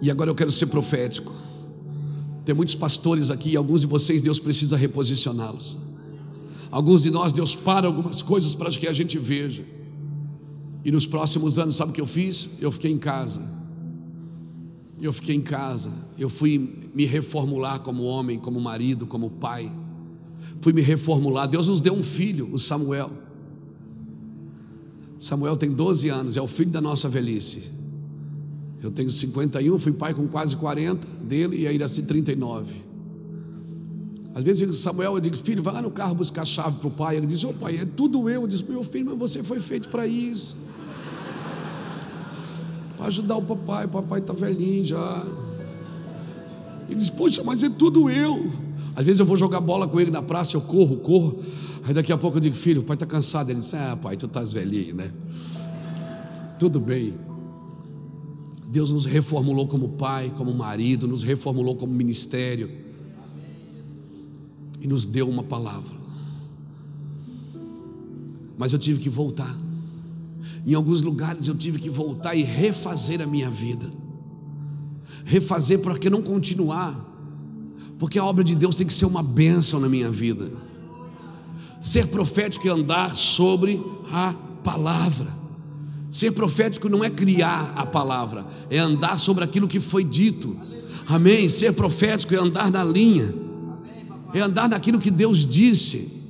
[SPEAKER 1] E agora eu quero ser profético. Tem muitos pastores aqui, e alguns de vocês Deus precisa reposicioná-los. Alguns de nós Deus para algumas coisas para que a gente veja. E nos próximos anos, sabe o que eu fiz? Eu fiquei em casa. Eu fiquei em casa. Eu fui me reformular como homem, como marido, como pai. Fui me reformular. Deus nos deu um filho, o Samuel. Samuel tem 12 anos, é o filho da nossa velhice. Eu tenho 51, fui pai com quase 40 dele e a Iraci 39. Às vezes Samuel, eu digo, filho, vai lá no carro buscar a chave para o pai. Ele diz, ô oh, pai, é tudo eu. Eu disse, meu filho, mas você foi feito para isso. (laughs) Para ajudar o papai, o papai está velhinho já. Ele diz, puxa, mas é tudo eu. Às vezes eu vou jogar bola com ele na praça, eu corro, corro. Aí daqui a pouco eu digo, filho, o pai está cansado. Ele diz, ah, pai, tu estás velhinho, né? Tudo bem. Deus nos reformulou como pai, como marido, nos reformulou como ministério e nos deu uma palavra. Mas eu tive que voltar. Em alguns lugares eu tive que voltar e refazer a minha vida. Refazer para que não continuar. Porque a obra de Deus tem que ser uma bênção na minha vida. Ser profético é andar sobre a palavra. Ser profético não é criar a palavra, é andar sobre aquilo que foi dito. Amém? Ser profético é andar na linha, é andar naquilo que Deus disse.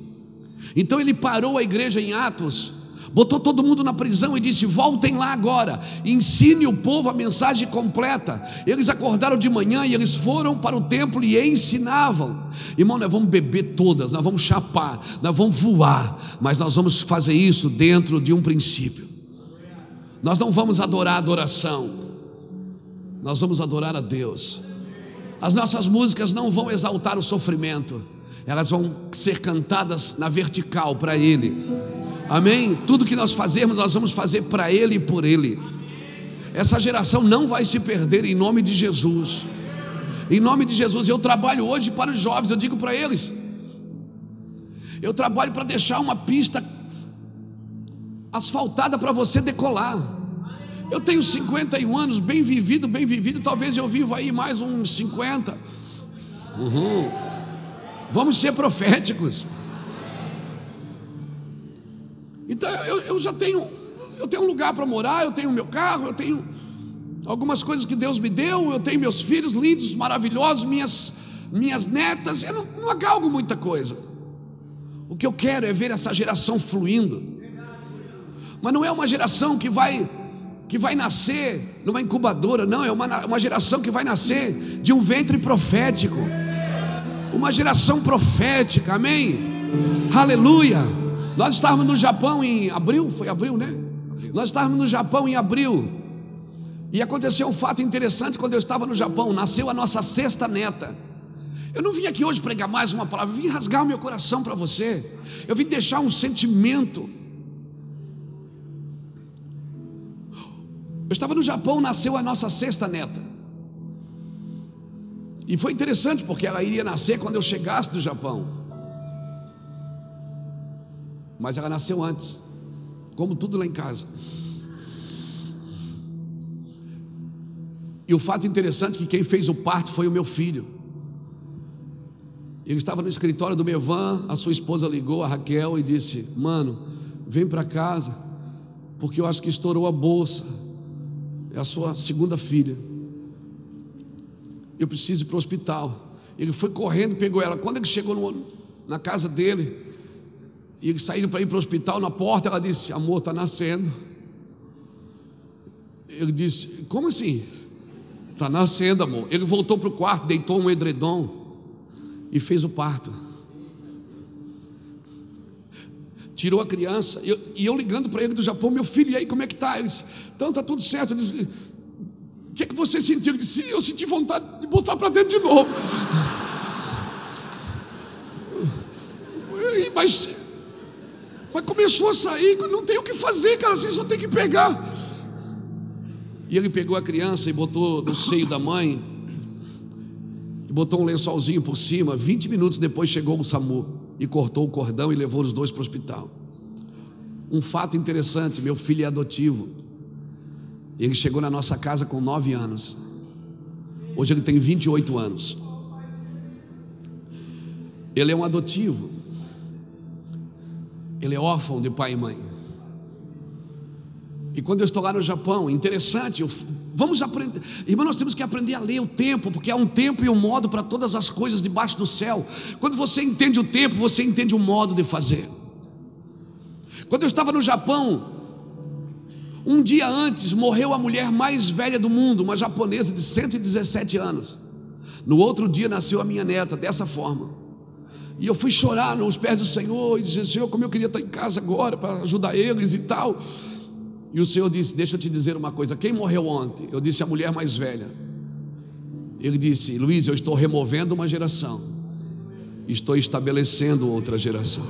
[SPEAKER 1] Então ele parou a igreja em Atos, botou todo mundo na prisão e disse: Voltem lá agora, ensine o povo a mensagem completa. Eles acordaram de manhã e eles foram para o templo e ensinavam. Irmão, nós vamos beber todas, nós vamos chapar, nós vamos voar, mas nós vamos fazer isso dentro de um princípio. Nós não vamos adorar a adoração, nós vamos adorar a Deus. As nossas músicas não vão exaltar o sofrimento, elas vão ser cantadas na vertical para Ele. Amém? Tudo que nós fazemos, nós vamos fazer para Ele e por Ele. Essa geração não vai se perder em nome de Jesus. Em nome de Jesus, eu trabalho hoje para os jovens, eu digo para eles. Eu trabalho para deixar uma pista asfaltada para você decolar. Eu tenho 51 anos, bem vivido, bem vivido. Talvez eu viva aí mais uns 50. Uhum. Vamos ser proféticos. Então eu, eu já tenho, eu tenho um lugar para morar, eu tenho meu carro, eu tenho algumas coisas que Deus me deu, eu tenho meus filhos lindos, maravilhosos, minhas, minhas netas. Eu não, não agalgo muita coisa. O que eu quero é ver essa geração fluindo mas não é uma geração que vai que vai nascer numa incubadora, não, é uma, uma geração que vai nascer de um ventre profético, uma geração profética, amém? Aleluia. Nós estávamos no Japão em abril, foi abril, né? Nós estávamos no Japão em abril, e aconteceu um fato interessante quando eu estava no Japão, nasceu a nossa sexta neta. Eu não vim aqui hoje pregar mais uma palavra, eu vim rasgar o meu coração para você, eu vim deixar um sentimento Eu estava no Japão, nasceu a nossa sexta neta. E foi interessante porque ela iria nascer quando eu chegasse do Japão. Mas ela nasceu antes, como tudo lá em casa. E o fato interessante é que quem fez o parto foi o meu filho. Ele estava no escritório do Mevan, a sua esposa ligou, a Raquel, e disse: Mano, vem para casa, porque eu acho que estourou a bolsa. É a sua segunda filha. Eu preciso ir para o hospital. Ele foi correndo, pegou ela. Quando ele chegou no, na casa dele, e eles saíram para ir para o hospital, na porta, ela disse: Amor, está nascendo. Ele disse: Como assim? Está nascendo, amor. Ele voltou para o quarto, deitou um edredom e fez o parto. Tirou a criança, e eu, e eu ligando para ele do Japão, meu filho, e aí como é que está? Ele disse, então está tudo certo. Ele disse, o que é que você sentiu? Ele disse, eu senti vontade de botar para dentro de novo. (laughs) Mas, mas começou a sair, não tem o que fazer, cara, assim só tem que pegar. E ele pegou a criança e botou no seio da mãe, botou um lençolzinho por cima. 20 minutos depois chegou o SAMU e cortou o cordão e levou os dois para o hospital. Um fato interessante: meu filho é adotivo. Ele chegou na nossa casa com 9 anos. Hoje ele tem 28 anos. Ele é um adotivo. Ele é órfão de pai e mãe. E quando eu estou lá no Japão, interessante, eu, vamos aprender, irmão, nós temos que aprender a ler o tempo, porque há um tempo e um modo para todas as coisas debaixo do céu. Quando você entende o tempo, você entende o modo de fazer. Quando eu estava no Japão, um dia antes morreu a mulher mais velha do mundo, uma japonesa de 117 anos. No outro dia nasceu a minha neta, dessa forma. E eu fui chorar nos pés do Senhor e dizer: Senhor, como eu queria estar em casa agora para ajudar eles e tal. E o Senhor disse: Deixa eu te dizer uma coisa. Quem morreu ontem? Eu disse: A mulher mais velha. Ele disse: Luiz, eu estou removendo uma geração, estou estabelecendo outra geração.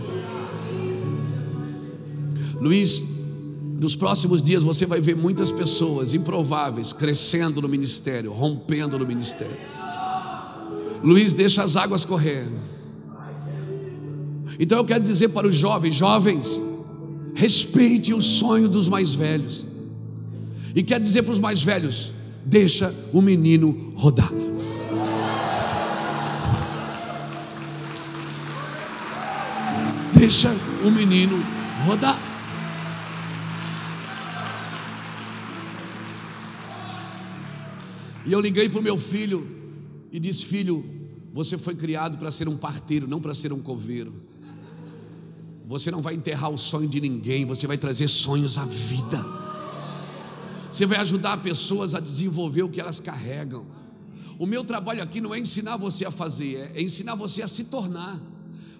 [SPEAKER 1] Luiz, nos próximos dias você vai ver muitas pessoas improváveis crescendo no ministério, rompendo no ministério. Luiz, deixa as águas correr. Então eu quero dizer para os jovens: jovens, respeite o sonho dos mais velhos. E quer dizer para os mais velhos: deixa o menino rodar. Deixa o menino rodar. E eu liguei para o meu filho e disse: Filho, você foi criado para ser um parteiro, não para ser um coveiro. Você não vai enterrar o sonho de ninguém, você vai trazer sonhos à vida. Você vai ajudar pessoas a desenvolver o que elas carregam. O meu trabalho aqui não é ensinar você a fazer, é ensinar você a se tornar.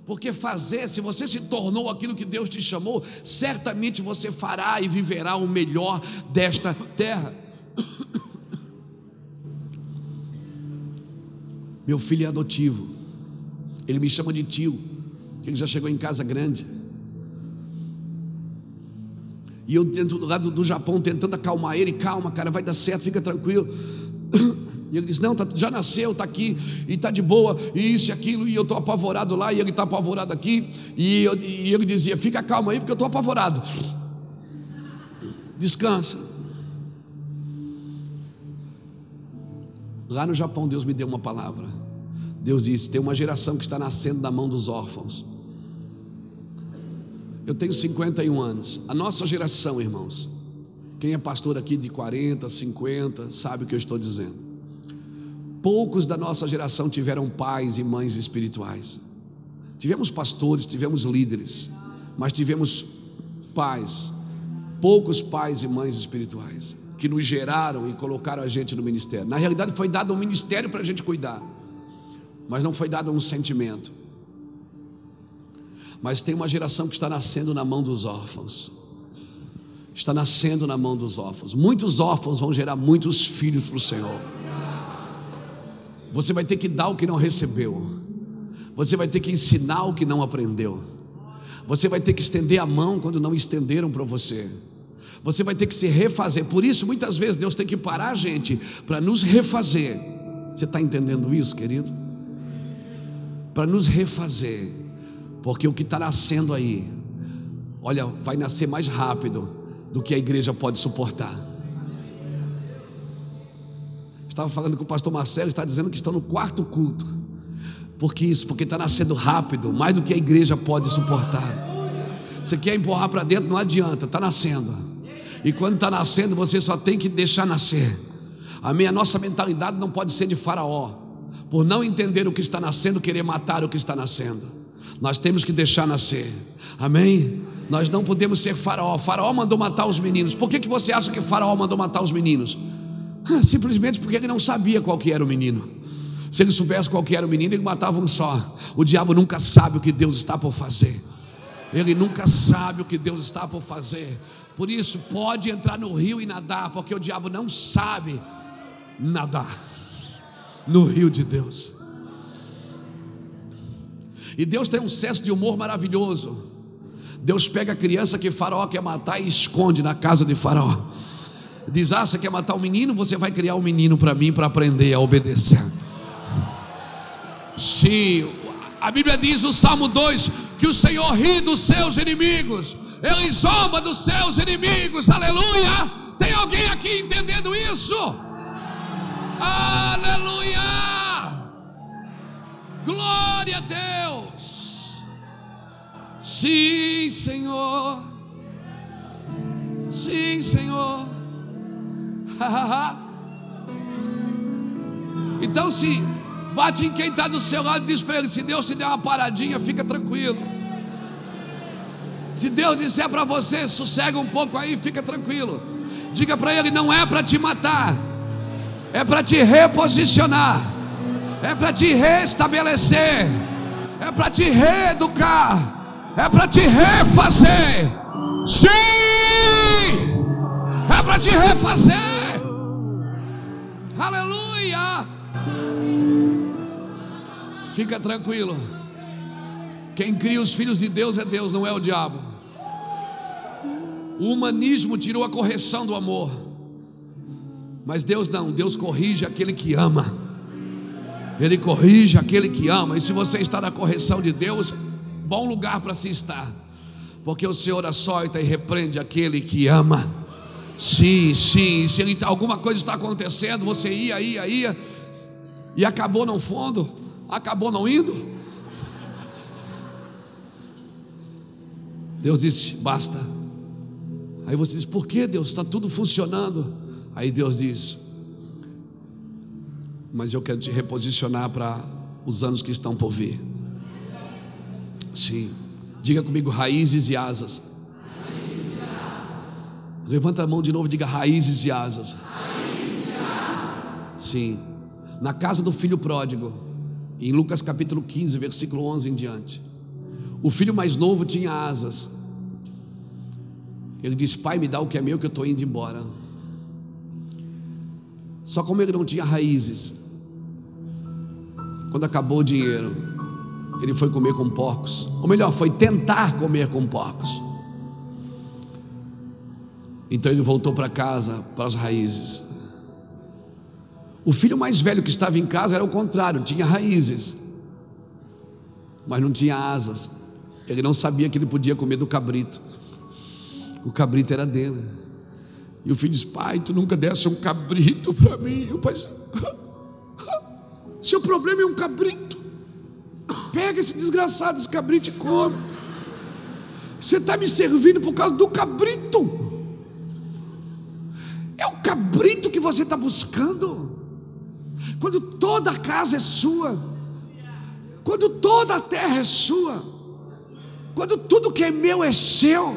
[SPEAKER 1] Porque fazer, se você se tornou aquilo que Deus te chamou, certamente você fará e viverá o melhor desta terra. Meu filho é adotivo, ele me chama de tio, que ele já chegou em casa grande. E eu dentro do lado do Japão tentando acalmar ele, calma, cara, vai dar certo, fica tranquilo. (coughs) E ele diz: Não, tá, já nasceu, está aqui, e está de boa, e isso e aquilo, e eu estou apavorado lá, e ele está apavorado aqui. E, eu, e ele dizia: Fica calma aí, porque eu estou apavorado. (coughs) Descansa. Lá no Japão, Deus me deu uma palavra. Deus disse: Tem uma geração que está nascendo da mão dos órfãos. Eu tenho 51 anos. A nossa geração, irmãos, quem é pastor aqui de 40, 50, sabe o que eu estou dizendo. Poucos da nossa geração tiveram pais e mães espirituais. Tivemos pastores, tivemos líderes, mas tivemos pais, poucos pais e mães espirituais, que nos geraram e colocaram a gente no ministério. Na realidade, foi dado um ministério para a gente cuidar, mas não foi dado um sentimento mas tem uma geração que está nascendo na mão dos órfãos. Está nascendo na mão dos órfãos. Muitos órfãos vão gerar muitos filhos para o Senhor. Você vai ter que dar o que não recebeu. Você vai ter que ensinar o que não aprendeu. Você vai ter que estender a mão quando não estenderam para você. Você vai ter que se refazer. Por isso, muitas vezes, Deus tem que parar a gente para nos refazer. Você está entendendo isso, querido? Para nos refazer porque o que está nascendo aí, olha, vai nascer mais rápido do que a igreja pode suportar. Estava falando com o pastor Marcelo, está dizendo que estão no quarto culto. Por que isso? Porque está nascendo rápido, mais do que a igreja pode suportar. Você quer empurrar para dentro, não adianta, está nascendo. E quando está nascendo, você só tem que deixar nascer. A nossa mentalidade não pode ser de faraó, por não entender o que está nascendo, querer matar o que está nascendo. Nós temos que deixar nascer. Amém? Nós não podemos ser faraó. Faraó mandou matar os meninos. Por que, que você acha que faraó mandou matar os meninos? Simplesmente porque ele não sabia qual que era o menino. Se ele soubesse qual que era o menino, ele matava um só. O diabo nunca sabe o que Deus está por fazer. Ele nunca sabe o que Deus está por fazer. Por isso, pode entrar no rio e nadar, porque o diabo não sabe nadar no rio de Deus. E Deus tem um senso de humor maravilhoso. Deus pega a criança que Faraó quer matar e esconde na casa de Faraó. Diz: Ah, você quer matar o um menino? Você vai criar um menino para mim para aprender a obedecer. Sim, a Bíblia diz no Salmo 2 que o Senhor ri dos seus inimigos, Ele zomba dos seus inimigos, aleluia. Tem alguém aqui entendendo isso? Aleluia! Glória a Deus! Sim, Senhor. Sim, Senhor. (laughs) então, se bate em quem está do seu lado e diz para ele: se Deus te der uma paradinha, fica tranquilo. Se Deus disser para você, sossega um pouco aí, fica tranquilo. Diga para ele: não é para te matar, é para te reposicionar, é para te restabelecer, é para te reeducar, é para te refazer. Sim, é para te refazer. Aleluia! Fica tranquilo. Quem cria os filhos de Deus é Deus, não é o diabo. O humanismo tirou a correção do amor. Mas Deus não, Deus corrige aquele que ama. Ele corrige aquele que ama. E se você está na correção de Deus, bom lugar para se estar. Porque o Senhor açoita e repreende aquele que ama. Sim, sim. Se ele, alguma coisa está acontecendo, você ia, ia, ia, e acabou no fundo, acabou não indo. Deus disse: basta. Aí você diz: por que Deus? Está tudo funcionando. Aí Deus diz: mas eu quero te reposicionar para os anos que estão por vir. Sim. Diga comigo: raízes e asas. Levanta a mão de novo e diga raízes e asas. Raízes e asas. Sim. Na casa do filho pródigo, em Lucas capítulo 15, versículo 11 em diante. O filho mais novo tinha asas. Ele disse: Pai, me dá o que é meu, que eu estou indo embora. Só como ele não tinha raízes, quando acabou o dinheiro, ele foi comer com porcos. Ou melhor, foi tentar comer com porcos. Então ele voltou para casa, para as raízes. O filho mais velho que estava em casa era o contrário, tinha raízes, mas não tinha asas. Ele não sabia que ele podia comer do cabrito. O cabrito era dele. E o filho disse: Pai, tu nunca desse um cabrito para mim. E o pai disse: (laughs) Seu problema é um cabrito. Pega esse desgraçado, esse cabrito e come. Você está me servindo por causa do cabrito. É o cabrito que você está buscando. Quando toda a casa é sua, quando toda a terra é sua, quando tudo que é meu é seu,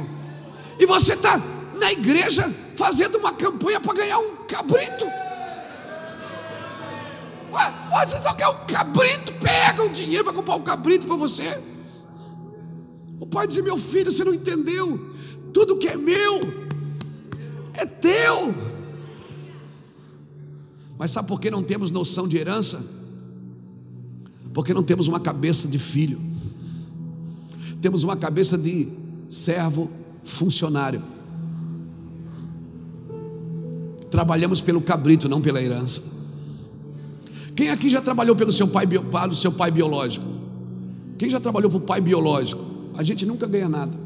[SPEAKER 1] e você está na igreja fazendo uma campanha para ganhar um cabrito. Ué, você não quer um cabrito? Pega o dinheiro, vai comprar um cabrito para você. O pai dizia: Meu filho, você não entendeu? Tudo que é meu é teu. Mas sabe por que não temos noção de herança? Porque não temos uma cabeça de filho, temos uma cabeça de servo funcionário. Trabalhamos pelo cabrito, não pela herança. Quem aqui já trabalhou pelo seu pai, pelo seu pai biológico? Quem já trabalhou para o pai biológico? A gente nunca ganha nada.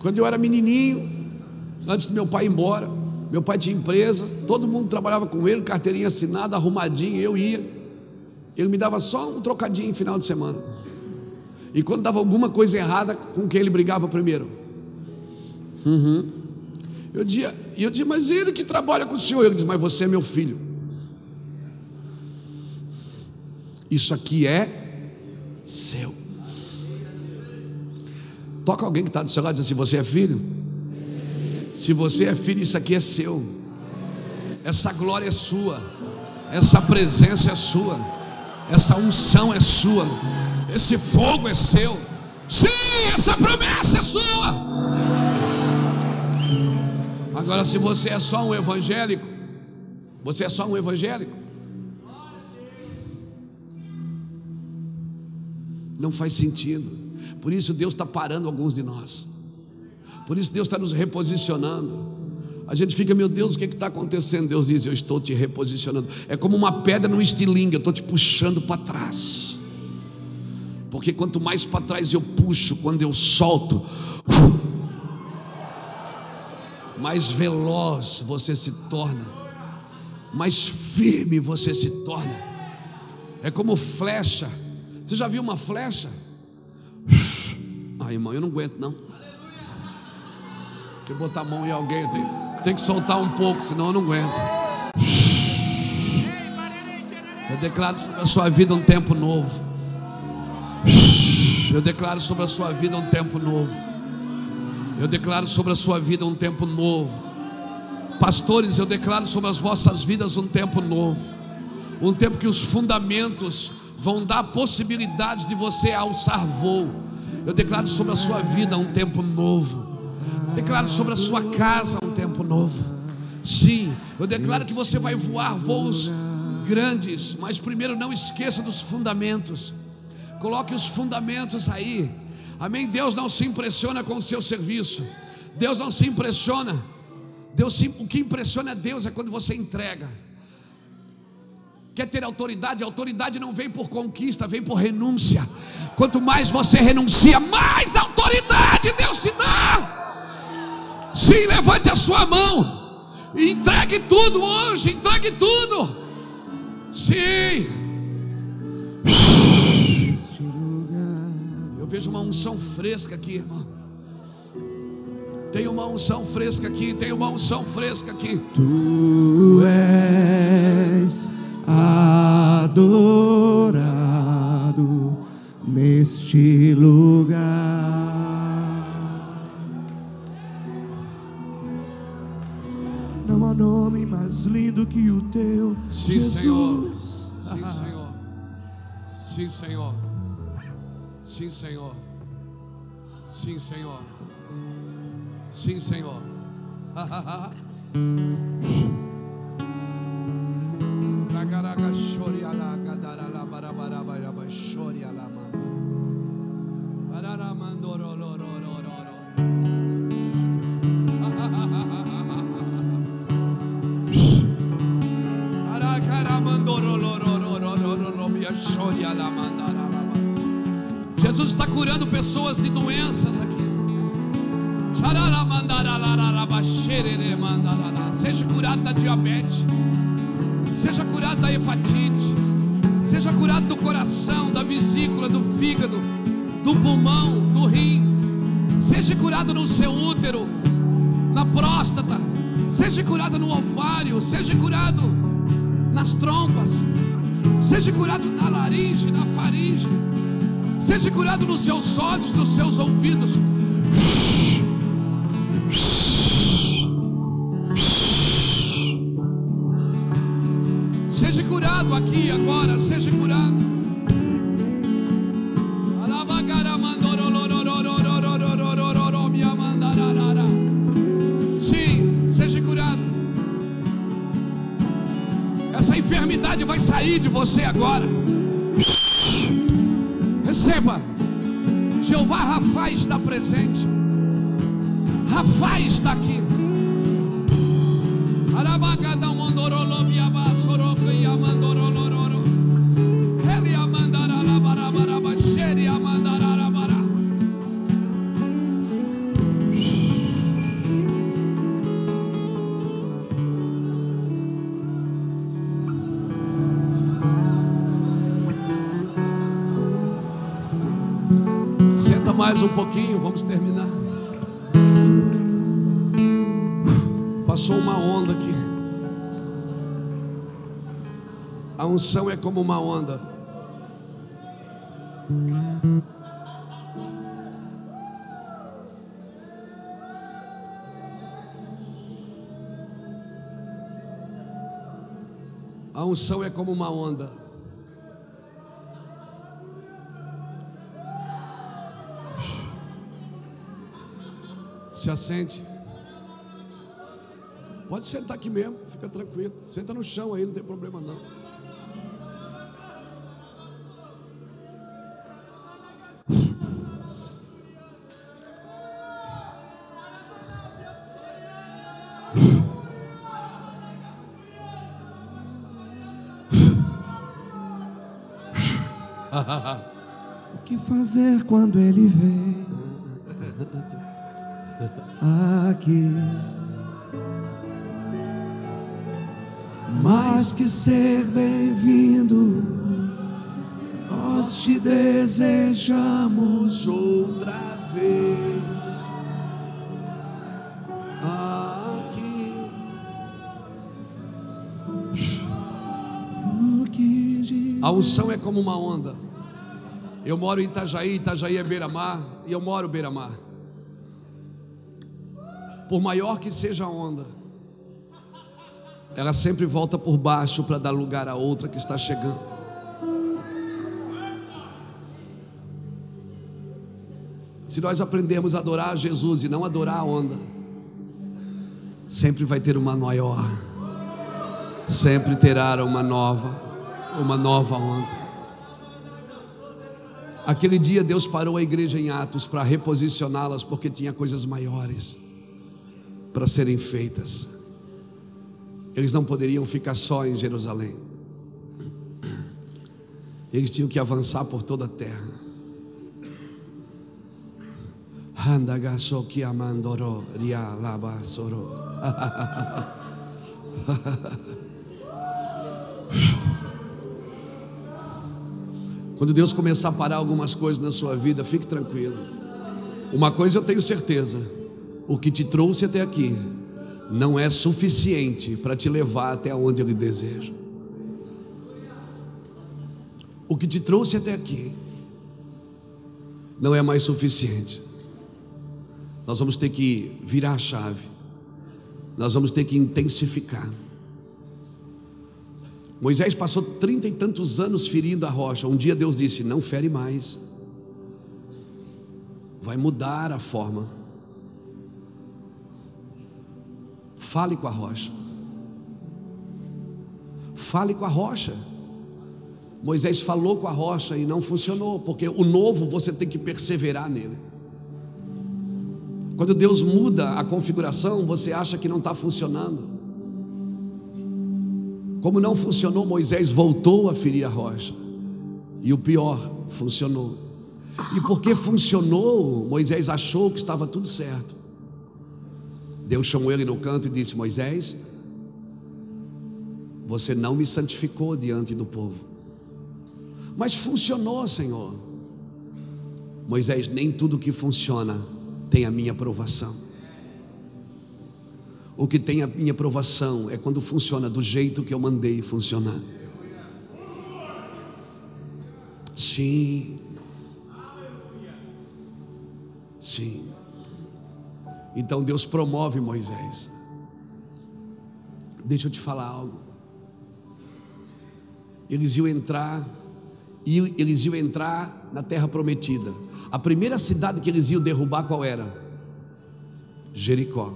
[SPEAKER 1] Quando eu era menininho, antes do meu pai ir embora, Meu pai tinha empresa, todo mundo trabalhava com ele, carteirinha assinada, arrumadinho, eu ia. Ele me dava só um trocadinho em final de semana. E quando dava alguma coisa errada, com quem ele brigava primeiro? Uhum. Eu dizia, eu dizia, mas ele que trabalha com o senhor. Ele diz, mas você é meu filho. Isso aqui é seu. Toca alguém que está do seu lado e diz assim: Você é filho? Se você é filho, isso aqui é seu. Essa glória é sua. Essa presença é sua. Essa unção é sua. Esse fogo é seu. Sim, essa promessa é sua. Agora, se você é só um evangélico, você é só um evangélico, não faz sentido. Por isso Deus está parando alguns de nós. Por isso Deus está nos reposicionando. A gente fica, meu Deus, o que está acontecendo? Deus diz, eu estou te reposicionando. É como uma pedra num estilingue, eu estou te puxando para trás. Porque quanto mais para trás eu puxo, quando eu solto, mais veloz você se torna, mais firme você se torna. É como flecha. Você já viu uma flecha? (sighs) Ai, irmão, eu não aguento não. Tem que botar a mão em alguém, tem, tem que soltar um pouco, senão eu não aguento. Eu declaro sobre a sua vida um tempo novo. Eu declaro sobre a sua vida um tempo novo. Eu declaro sobre a sua vida um tempo novo. Pastores, eu declaro sobre as vossas vidas um tempo novo. Um tempo que os fundamentos vão dar possibilidades de você alçar voo. Eu declaro sobre a sua vida um tempo novo. Declaro sobre a sua casa um tempo novo. Sim, eu declaro que você vai voar voos grandes, mas primeiro não esqueça dos fundamentos. Coloque os fundamentos aí. Amém. Deus não se impressiona com o seu serviço. Deus não se impressiona. Deus, o que impressiona Deus é quando você entrega. Quer ter autoridade? A autoridade não vem por conquista, vem por renúncia. Quanto mais você renuncia, mais autoridade Deus te dá. Sim, levante a sua mão. E entregue tudo hoje, entregue tudo. Sim. Vejo uma unção fresca aqui, irmão. Tem uma unção fresca aqui, tem uma unção fresca aqui.
[SPEAKER 2] Tu és adorado neste lugar. Não há nome mais lindo que o teu,
[SPEAKER 1] Sim,
[SPEAKER 2] Jesus.
[SPEAKER 1] Senhor. Sim, Senhor. Sim, Senhor. Sim, Senhor. Sim, Senhor. Sim, Senhor. Ragaraga shori ala gadara la barabara baraba shori ala manda. Barara mandoro lo ro ro ro ro. Arakara mandoro lo ro ro ro ro ro ro mia shori ala mandara la manda. Jesus está curando pessoas de doenças aqui. Seja curado da diabetes, seja curado da hepatite, seja curado do coração, da vesícula, do fígado, do pulmão, do rim, seja curado no seu útero, na próstata, seja curado no ovário, seja curado nas trompas, seja curado na laringe, na faringe, seja curado nos seus olhos, nos seus ouvidos. Um pouquinho, vamos terminar. Passou uma onda aqui. A unção é como uma onda. A unção é como uma onda. Se assente. Pode sentar aqui mesmo, fica tranquilo. Senta no chão aí, não tem problema não. (laughs)
[SPEAKER 2] O que fazer quando ele vem (laughs) Mais que ser bem-vindo, nós te desejamos outra vez aqui.
[SPEAKER 1] A unção é como uma onda. Eu moro em Itajaí, Itajaí é beira-mar, e eu moro beira-mar. Por maior que seja a onda, ela sempre volta por baixo para dar lugar a outra que está chegando. Se nós aprendermos a adorar Jesus e não adorar a onda, sempre vai ter uma maior, sempre terá uma nova, uma nova onda. Aquele dia Deus parou a igreja em Atos para reposicioná-las, porque tinha coisas maiores para serem feitas. Eles não poderiam ficar só em Jerusalém. Eles tinham que avançar por toda a terra. (laughs) Quando Deus começar a parar algumas coisas na sua vida, fique tranquilo. Uma coisa eu tenho certeza: o que te trouxe até aqui não é suficiente para te levar até onde Ele deseja. O que te trouxe até aqui não é mais suficiente. Nós vamos ter que virar a chave, nós vamos ter que intensificar. Moisés passou trinta e tantos anos ferindo a rocha. Um dia Deus disse: Não fere mais, vai mudar a forma. Fale com a rocha. Fale com a rocha. Moisés falou com a rocha e não funcionou, porque o novo você tem que perseverar nele. Quando Deus muda a configuração, você acha que não está funcionando. Como não funcionou, Moisés voltou a ferir a rocha. E o pior, funcionou. E porque funcionou, Moisés achou que estava tudo certo. Deus chamou ele no canto e disse: Moisés, você não me santificou diante do povo. Mas funcionou, Senhor. Moisés, nem tudo que funciona tem a minha aprovação. O que tem a minha aprovação é quando funciona do jeito que eu mandei funcionar. Sim. Sim. Então Deus promove Moisés. Deixa eu te falar algo. Eles iam entrar, eles iam entrar na terra prometida. A primeira cidade que eles iam derrubar qual era? Jericó.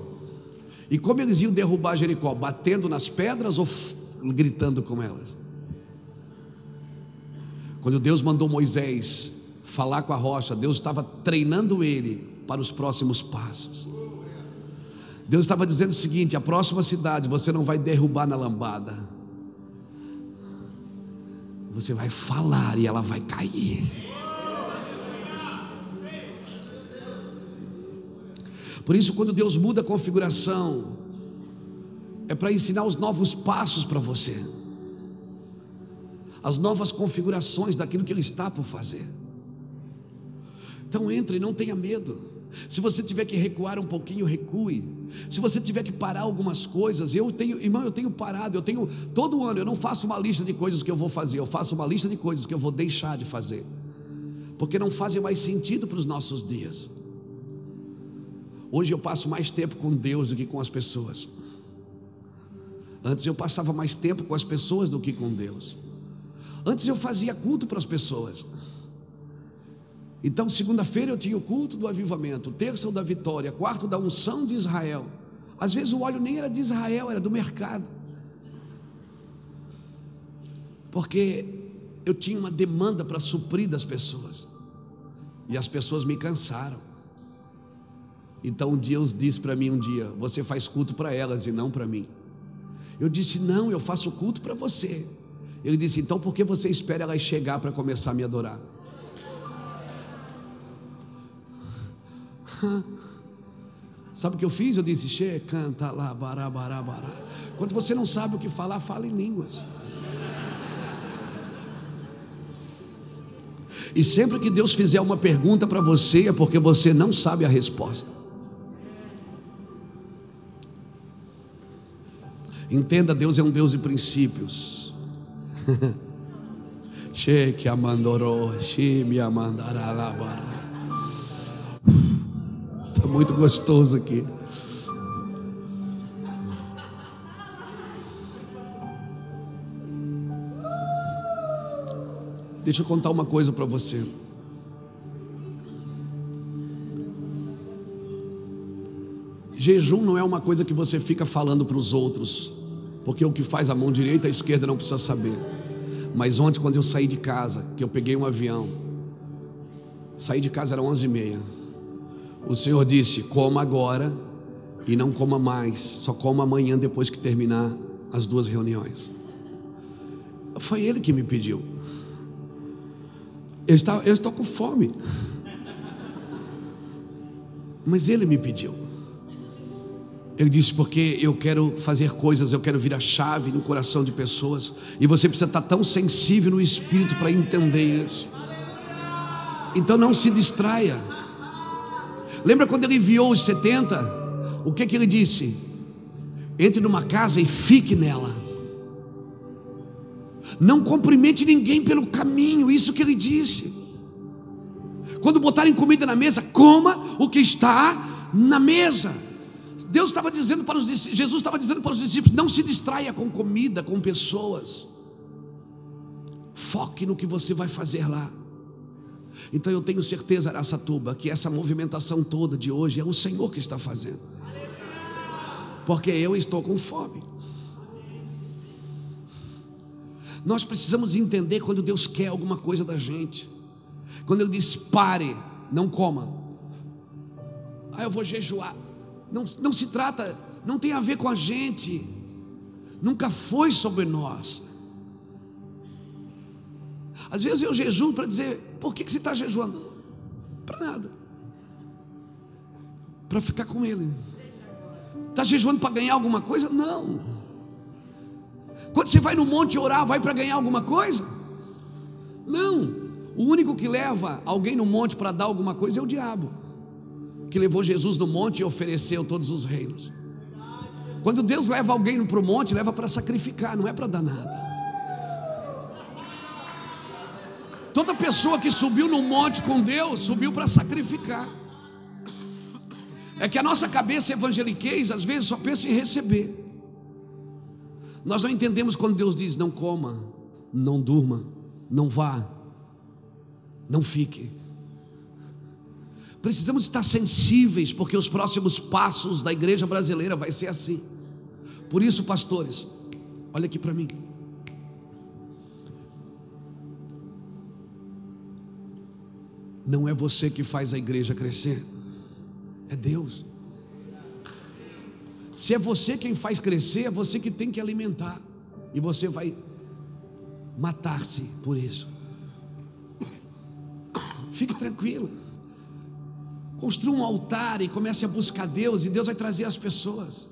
[SPEAKER 1] E como eles iam derrubar Jericó? Batendo nas pedras ou gritando com elas? Quando Deus mandou Moisés falar com a rocha, Deus estava treinando ele para os próximos passos. Deus estava dizendo o seguinte: a próxima cidade você não vai derrubar na lambada, você vai falar e ela vai cair. Por isso, quando Deus muda a configuração, é para ensinar os novos passos para você, as novas configurações daquilo que Ele está por fazer. Então entre, não tenha medo. Se você tiver que recuar um pouquinho, recue. Se você tiver que parar algumas coisas, eu tenho, irmão, eu tenho parado, eu tenho todo ano, eu não faço uma lista de coisas que eu vou fazer, eu faço uma lista de coisas que eu vou deixar de fazer. Porque não fazem mais sentido para os nossos dias. Hoje eu passo mais tempo com Deus do que com as pessoas. Antes eu passava mais tempo com as pessoas do que com Deus. Antes eu fazia culto para as pessoas. Então, segunda-feira eu tinha o culto do avivamento, terça da vitória, quarto da unção de Israel. Às vezes o óleo nem era de Israel, era do mercado. Porque eu tinha uma demanda para suprir das pessoas. E as pessoas me cansaram. Então Deus disse para mim um dia: Você faz culto para elas e não para mim. Eu disse: Não, eu faço culto para você. Ele disse: Então por que você espera elas chegar para começar a me adorar? (laughs) Sabe o que eu fiz? Eu disse: Che, canta lá, bará, bará, bará. Quando você não sabe o que falar, fala em línguas. E sempre que Deus fizer uma pergunta para você, é porque você não sabe a resposta. Entenda, Deus é um Deus de princípios. (laughs) Che que amandorou, che me amandará lá, bará muito gostoso aqui. Deixa eu contar uma coisa para você. Jejum não é uma coisa que você fica falando para os outros, porque o que faz a mão direita a esquerda não precisa saber. Mas ontem, quando eu saí de casa, que eu peguei um avião, saí de casa era onze e meia. O Senhor disse: coma agora e não coma mais, só coma amanhã depois que terminar as duas reuniões. Foi Ele que me pediu. Eu, estava, eu estou com fome. Mas Ele me pediu. Ele disse: porque eu quero fazer coisas, eu quero vir a chave no coração de pessoas, e você precisa estar tão sensível no espírito para entender isso. Então não se distraia. Lembra quando ele enviou os 70? O que, que ele disse? Entre numa casa e fique nela. Não cumprimente ninguém pelo caminho, isso que ele disse. Quando botarem comida na mesa, coma o que está na mesa. Deus estava dizendo para os Jesus estava dizendo para os discípulos: não se distraia com comida, com pessoas. Foque no que você vai fazer lá. Então eu tenho certeza, Araçatuba, que essa movimentação toda de hoje é o Senhor que está fazendo. Porque eu estou com fome. Nós precisamos entender quando Deus quer alguma coisa da gente. Quando Ele diz pare, não coma. Ah, eu vou jejuar. Não, não se trata, não tem a ver com a gente. Nunca foi sobre nós. Às vezes eu jejuo para dizer, por que, que você está jejuando? Para nada. Para ficar com ele. Está jejuando para ganhar alguma coisa? Não. Quando você vai no monte orar, vai para ganhar alguma coisa? Não. O único que leva alguém no monte para dar alguma coisa é o diabo, que levou Jesus no monte e ofereceu todos os reinos. Quando Deus leva alguém para o monte, leva para sacrificar, não é para dar nada. Toda pessoa que subiu no monte com Deus, subiu para sacrificar. É que a nossa cabeça evangeliquez às vezes só pensa em receber. Nós não entendemos quando Deus diz: não coma, não durma, não vá, não fique. Precisamos estar sensíveis, porque os próximos passos da igreja brasileira vai ser assim. Por isso, pastores, olha aqui para mim. Não é você que faz a igreja crescer, é Deus. Se é você quem faz crescer, é você que tem que alimentar, e você vai matar-se por isso. Fique tranquilo. Construa um altar e comece a buscar Deus, e Deus vai trazer as pessoas.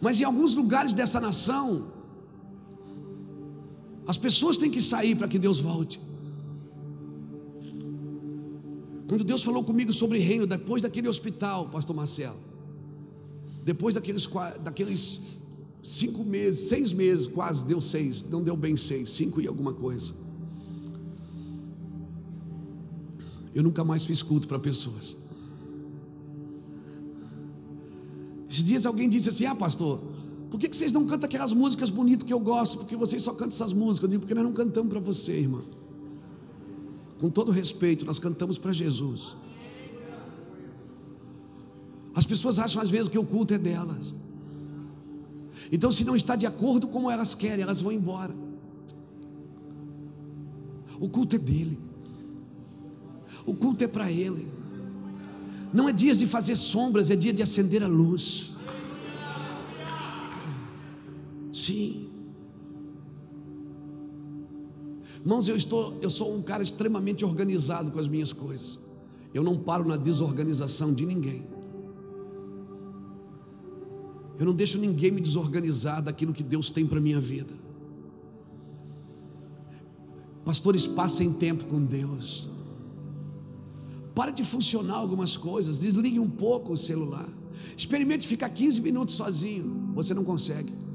[SPEAKER 1] Mas em alguns lugares dessa nação, as pessoas têm que sair para que Deus volte. Quando Deus falou comigo sobre reino, depois daquele hospital, Pastor Marcelo, depois daqueles, daqueles cinco meses, seis meses, quase deu seis, não deu bem seis, cinco e alguma coisa. Eu nunca mais fiz culto para pessoas. Esses dias alguém disse assim: Ah, pastor, por que, vocês não cantam aquelas músicas bonitas que eu gosto? Porque vocês só cantam essas músicas. Eu digo, porque nós não cantamos para você, irmão. Com todo respeito, nós cantamos para Jesus. As pessoas acham às vezes que o culto é delas. Então, se não está de acordo com como elas querem, elas vão embora. O culto é dele. O culto é para ele. Não é dia de fazer sombras, é dia de acender a luz. Sim. Irmãos, eu estou, eu sou um cara extremamente organizado com as minhas coisas. Eu não paro na desorganização de ninguém. Eu não deixo ninguém me desorganizar daquilo que Deus tem para minha vida. Pastores, passem tempo com Deus. Para de funcionar algumas coisas, desligue um pouco o celular. Experimente ficar 15 minutos sozinho. Você não consegue.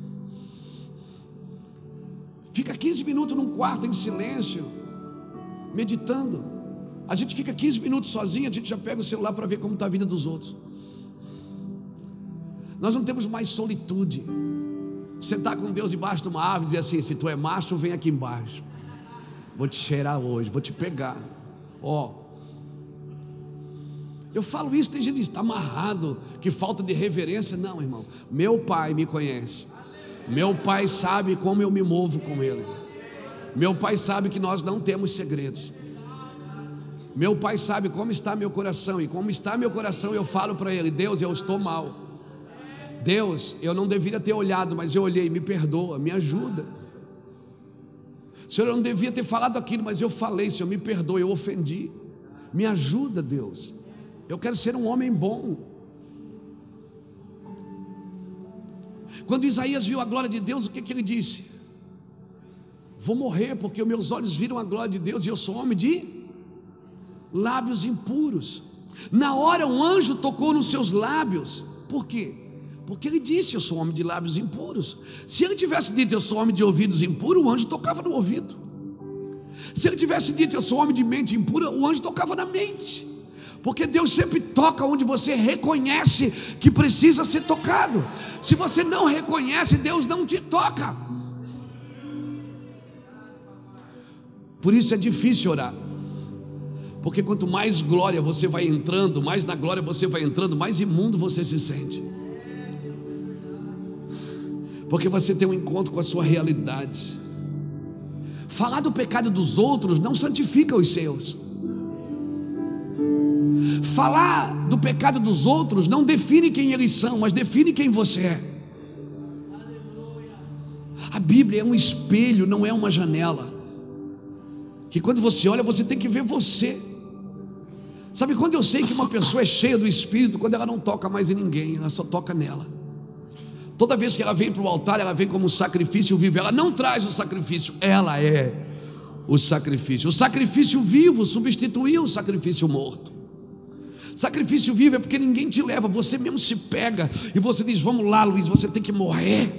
[SPEAKER 1] Fica 15 minutos num quarto em silêncio, meditando. A gente fica 15 minutos sozinho, a gente já pega o celular para ver como está a vida dos outros. Nós não temos mais solitude. Sentar com Deus debaixo de uma árvore e dizer assim: se tu é macho, vem aqui embaixo. Vou te cheirar hoje, vou te pegar. Ó. Oh. Eu falo isso, tem gente que está amarrado, que falta de reverência. Não, irmão. Meu pai me conhece. Meu pai sabe como eu me movo com ele. Meu pai sabe que nós não temos segredos. Meu pai sabe como está meu coração e como está meu coração, eu falo para ele: Deus, eu estou mal. Deus, eu não deveria ter olhado, mas eu olhei, me perdoa, me ajuda. Senhor, eu não devia ter falado aquilo, mas eu falei, Senhor, me perdoa, eu ofendi. Me ajuda, Deus. Eu quero ser um homem bom. Quando Isaías viu a glória de Deus, o que, que ele disse? Vou morrer, porque meus olhos viram a glória de Deus e eu sou homem de lábios impuros. Na hora, um anjo tocou nos seus lábios, por quê? Porque ele disse: Eu sou homem de lábios impuros. Se ele tivesse dito: Eu sou homem de ouvidos impuros, o anjo tocava no ouvido. Se ele tivesse dito: Eu sou homem de mente impura, o anjo tocava na mente. Porque Deus sempre toca onde você reconhece que precisa ser tocado. Se você não reconhece, Deus não te toca. Por isso é difícil orar. Porque quanto mais glória você vai entrando, mais na glória você vai entrando, mais imundo você se sente. Porque você tem um encontro com a sua realidade. Falar do pecado dos outros não santifica os seus. Falar do pecado dos outros não define quem eles são, mas define quem você é. A Bíblia é um espelho, não é uma janela. Que quando você olha, você tem que ver você. Sabe quando eu sei que uma pessoa é cheia do Espírito? Quando ela não toca mais em ninguém, ela só toca nela. Toda vez que ela vem para o altar, ela vem como sacrifício vivo. Ela não traz o sacrifício, ela é o sacrifício. O sacrifício vivo substituiu o sacrifício morto. Sacrifício vivo é porque ninguém te leva, você mesmo se pega e você diz: Vamos lá, Luiz, você tem que morrer.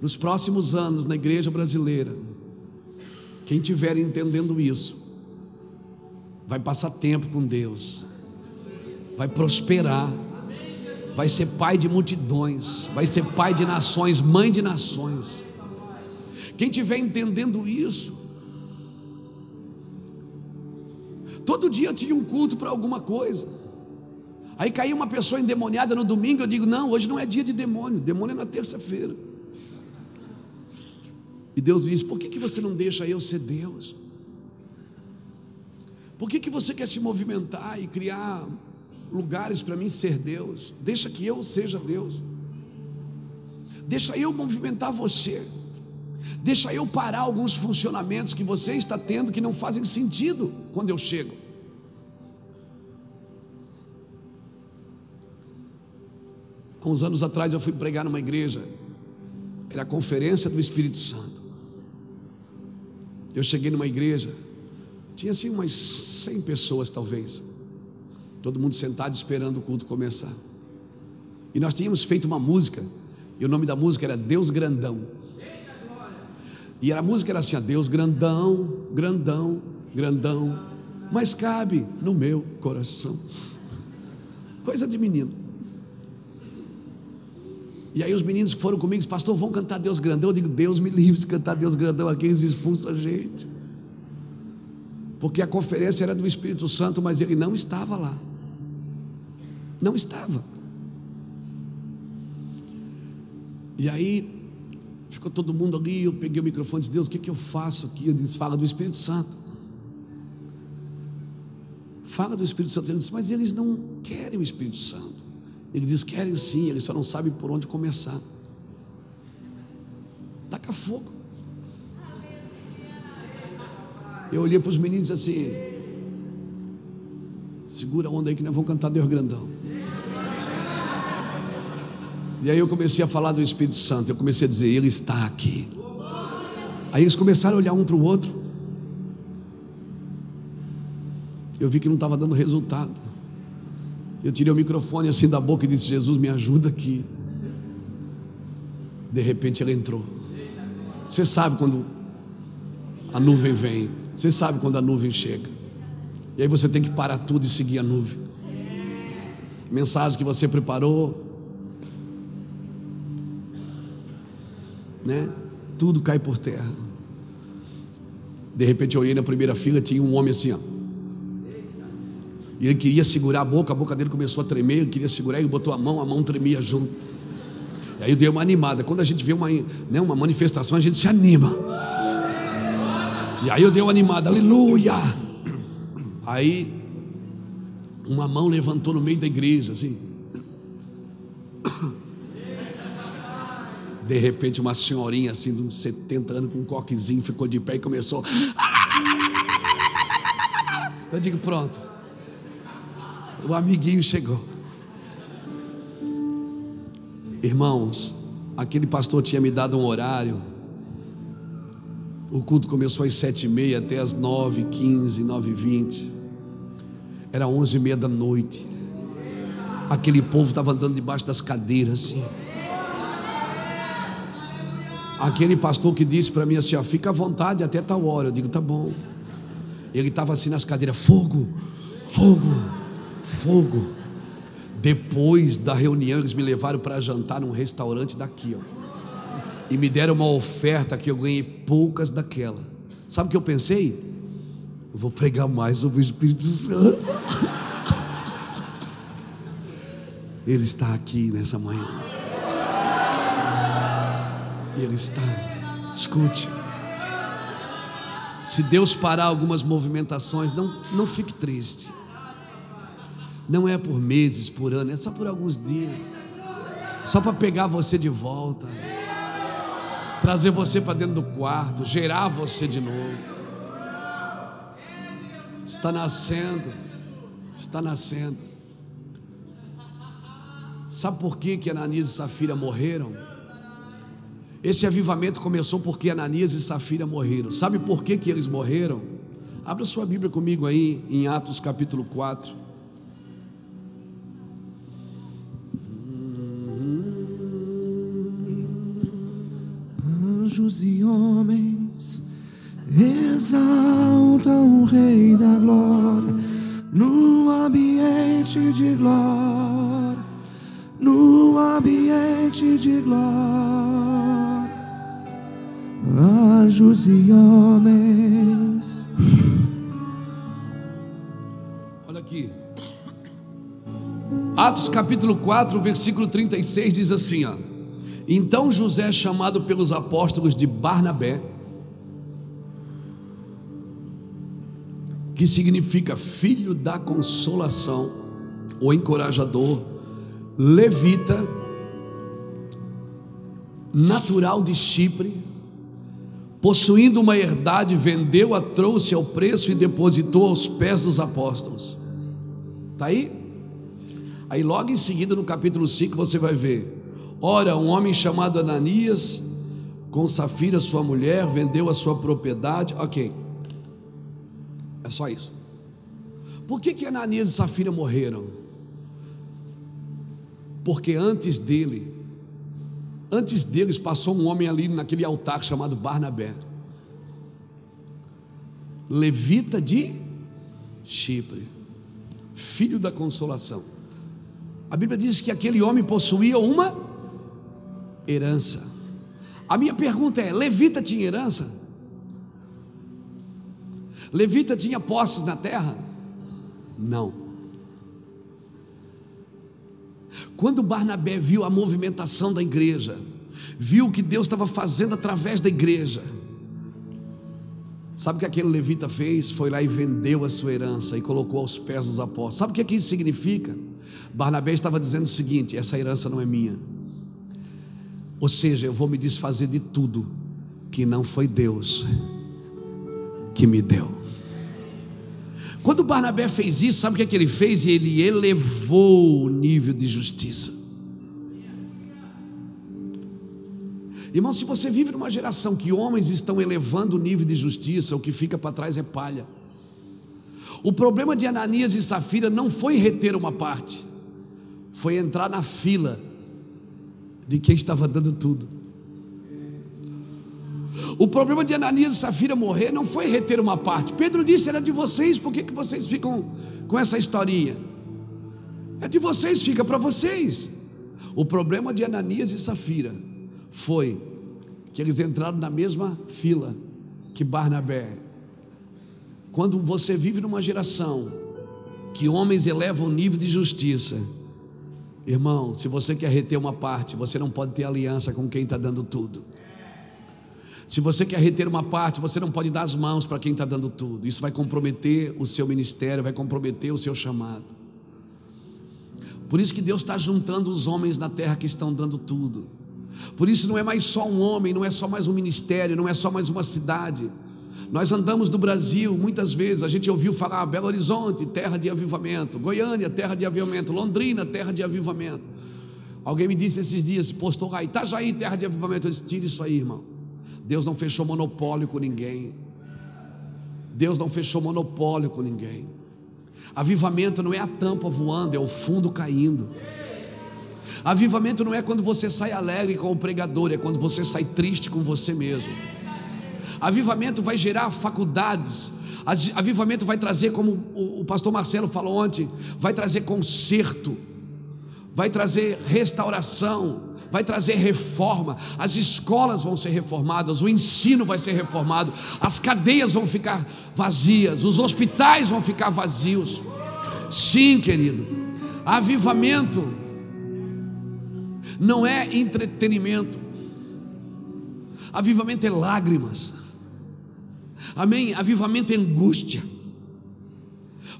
[SPEAKER 1] Nos próximos anos, na igreja brasileira, quem estiver entendendo isso, vai passar tempo com Deus, vai prosperar, vai ser pai de multidões, vai ser pai de nações, mãe de nações. Quem estiver entendendo isso, Todo dia eu tinha um culto para alguma coisa. Aí caía uma pessoa endemoniada no domingo, eu digo: Não, hoje não é dia de demônio, demônio é na terça-feira. E Deus diz: Por que, que você não deixa eu ser Deus? Por que, que você quer se movimentar e criar lugares para mim ser Deus? Deixa que eu seja Deus. Deixa eu movimentar você. Deixa eu parar alguns funcionamentos que você está tendo que não fazem sentido quando eu chego. Há uns anos atrás eu fui pregar numa igreja, era a conferência do Espírito Santo. Eu cheguei numa igreja Tinha assim umas 100 pessoas, talvez. Todo mundo sentado esperando o culto começar. E nós tínhamos feito uma música, e o nome da música era Deus Grandão. E a música era assim: ó, Deus grandão, grandão, grandão, mas cabe no meu coração. Coisa de menino. E aí os meninos foram comigo, pastor, vão cantar Deus grandão. Eu digo, Deus me livre de cantar Deus grandão aqui, eles expulsam a gente. Porque a conferência era do Espírito Santo, mas ele não estava lá. Não estava. E aí ficou todo mundo ali, eu peguei o microfone e disse, Deus, o que, que eu faço aqui? Eu disse, fala do Espírito Santo. Fala do Espírito Santo. Ele disse, mas eles não querem o Espírito Santo. Ele diz, querem sim, eles só não sabem por onde começar. Taca fogo. Eu olhei para os meninos disse assim: segura a onda aí que nós vamos cantar Deus grandão. E aí eu comecei a falar do Espírito Santo, eu comecei a dizer, Ele está aqui. Aí eles começaram a olhar um para o outro. Eu vi que não estava dando resultado. Eu tirei o microfone assim da boca e disse: Jesus, me ajuda aqui. De repente ela entrou. Você sabe quando a nuvem vem, você sabe quando a nuvem chega. E aí você tem que parar tudo e seguir a nuvem. Mensagem que você preparou, né? Tudo cai por terra. De repente eu olhei na primeira fila, tinha um homem assim, ó. E ele queria segurar a boca, a boca dele começou a tremer, ele queria segurar, ele botou a mão, a mão tremia junto. E aí eu dei uma animada. Quando a gente vê uma, né, uma manifestação, a gente se anima. E aí eu dei uma animada, aleluia. Aí uma mão levantou no meio da igreja, assim. De repente, uma senhorinha assim, de uns 70 anos, com um coquezinho, ficou de pé e começou. Eu digo, pronto. O amiguinho chegou. Irmãos, aquele pastor tinha me dado um horário. O culto começou às sete e meia até às nove, quinze, nove e vinte. Era onze e meia da noite. Aquele povo estava andando debaixo das cadeiras assim. Aquele pastor que disse para mim assim: ó, fica à vontade até tal hora. Eu digo, tá bom. Ele estava assim nas cadeiras: fogo, fogo, fogo. Depois da reunião, eles me levaram para jantar num restaurante daqui, ó. E me deram uma oferta que eu ganhei poucas daquela. Sabe o que eu pensei? Eu vou pregar mais sobre o Espírito Santo. (laughs) Ele está aqui nessa manhã. Ele está. Escute. Se Deus parar algumas movimentações, não, não fique triste. Não é por meses, por ano, é só por alguns dias. Só para pegar você de volta. Trazer você para dentro do quarto, gerar você de novo. Está nascendo. Está nascendo. Sabe por que, que Ananias e Safira morreram? Esse avivamento começou porque Ananias e Safira morreram. Sabe por que, que eles morreram? Abra sua Bíblia comigo aí em Atos capítulo 4.
[SPEAKER 2] Anjos e homens exaltam o Rei da Glória no ambiente de glória, no ambiente de glória. Anjos e homens.
[SPEAKER 1] Olha aqui. Atos capítulo 4, versículo 36 diz assim: ó. Então José, chamado pelos apóstolos de Barnabé, que significa filho da consolação, ou encorajador, levita, natural de Chipre, possuindo uma herdade, vendeu-a, trouxe ao preço e depositou aos pés dos apóstolos. Está aí? Aí logo em seguida, no capítulo 5, você vai ver. Ora, um homem chamado Ananias, com Safira, sua mulher, vendeu a sua propriedade. Ok. É só isso. Por que, que Ananias e Safira morreram? Porque antes dele, antes deles passou um homem ali naquele altar chamado Barnabé, levita de Chipre, filho da consolação. A Bíblia diz que aquele homem possuía uma herança. A minha pergunta é: Levita tinha herança? Levita tinha posses na terra? Não. Quando Barnabé viu a movimentação da igreja, viu o que Deus estava fazendo através da igreja, sabe o que aquele levita fez? Foi lá e vendeu a sua herança e colocou aos pés dos apóstolos. Sabe o que, é isso significa? Barnabé estava dizendo o seguinte: essa herança não é minha. Ou seja, eu vou me desfazer de tudo que não foi Deus que me deu. Quando Barnabé fez isso, sabe o que, é que ele fez? Ele elevou o nível de justiça. Irmão, se você vive numa geração que homens estão elevando o nível de justiça, o que fica para trás é palha. O problema de Ananias e Safira não foi reter uma parte, foi entrar na fila de quem estava dando tudo. O problema de Ananias e Safira morrer não foi reter uma parte. Pedro disse: era de vocês, por que, que vocês ficam com essa historinha? É de vocês, fica para vocês. O problema de Ananias e Safira foi que eles entraram na mesma fila que Barnabé. Quando você vive numa geração que homens elevam o nível de justiça, irmão, se você quer reter uma parte, você não pode ter aliança com quem está dando tudo. Se você quer reter uma parte, você não pode dar as mãos para quem está dando tudo. Isso vai comprometer o seu ministério, vai comprometer o seu chamado. Por isso que Deus está juntando os homens na terra que estão dando tudo. Por isso não é mais só um homem, não é só mais um ministério, não é só mais uma cidade. Nós andamos no Brasil, muitas vezes a gente ouviu falar Belo Horizonte, terra de avivamento, Goiânia, terra de avivamento, Londrina, terra de avivamento. Alguém me disse esses dias, postou lá, Itajaí, terra de avivamento. Eu disse, tira isso aí, irmão. Deus não fechou monopólio com ninguém. Deus não fechou monopólio com ninguém. Avivamento não é a tampa voando, é o fundo caindo. Avivamento não é quando você sai alegre com o pregador, é quando você sai triste com você mesmo. Avivamento vai gerar faculdades. Avivamento vai trazer, como o pastor Marcelo falou ontem, vai trazer conserto, vai trazer restauração, vai trazer reforma, as escolas vão ser reformadas, o ensino vai ser reformado, as cadeias vão ficar vazias, os hospitais vão ficar vazios. Sim, querido, avivamento não é entretenimento, avivamento é lágrimas, amém? Avivamento é angústia,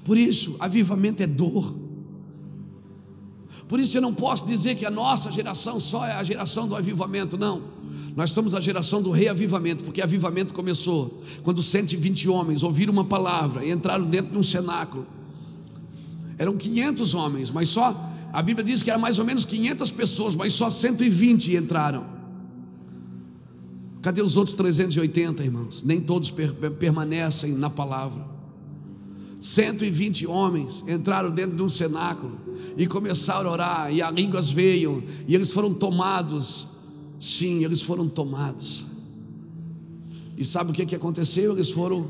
[SPEAKER 1] por isso, avivamento é dor. Por isso eu não posso dizer que a nossa geração só é a geração do avivamento, não. Nós somos a geração do reavivamento, porque avivamento começou quando 120 homens ouviram uma palavra e entraram dentro de um cenáculo. Eram 500 homens, mas só a Bíblia diz que era mais ou menos 500 pessoas, mas só 120 entraram. Cadê os outros 380, irmãos? Nem todos per permanecem na palavra. 120 homens entraram dentro de um cenáculo e começaram a orar, e as línguas veio, e eles foram tomados. Sim, eles foram tomados. E sabe o que, que aconteceu? Eles foram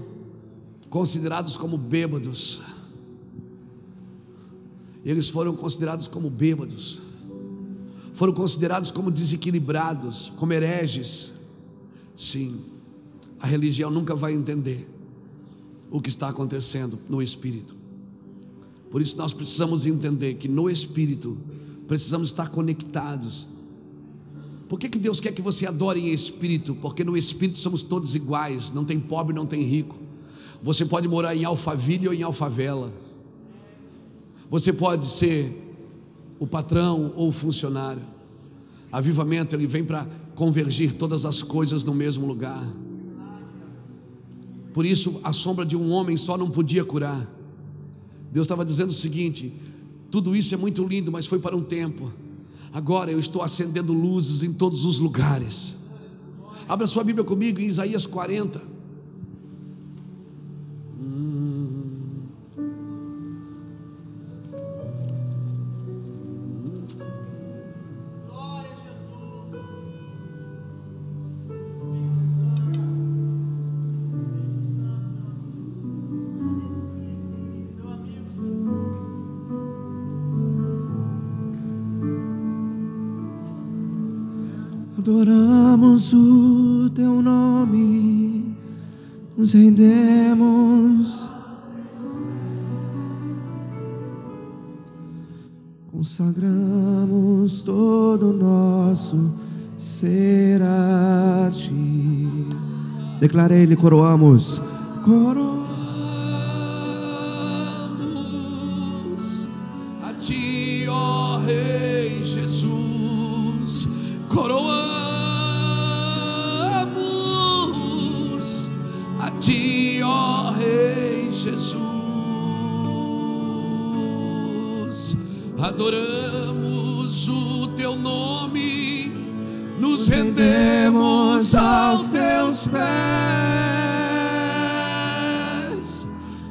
[SPEAKER 1] considerados como bêbados. Eles foram considerados como bêbados. Foram considerados como desequilibrados, como hereges. Sim, a religião nunca vai entender o que está acontecendo no espírito. Por isso nós precisamos entender que no espírito precisamos estar conectados. Por que, que Deus quer que você adore em espírito? Porque no espírito somos todos iguais, não tem pobre, não tem rico. Você pode morar em Alphaville ou em Alfavela. Você pode ser o patrão ou o funcionário. Avivamento, ele vem para convergir todas as coisas no mesmo lugar. Por isso, a sombra de um homem só não podia curar. Deus estava dizendo o seguinte: tudo isso é muito lindo, mas foi para um tempo. Agora eu estou acendendo luzes em todos os lugares. Abra sua Bíblia comigo em Isaías 40.
[SPEAKER 2] Nos rendemos, consagramos todo o nosso ser a ti. Declarei-lhe, coroamos,
[SPEAKER 1] Coroamos Adoramos o teu nome, nos rendemos aos teus pés,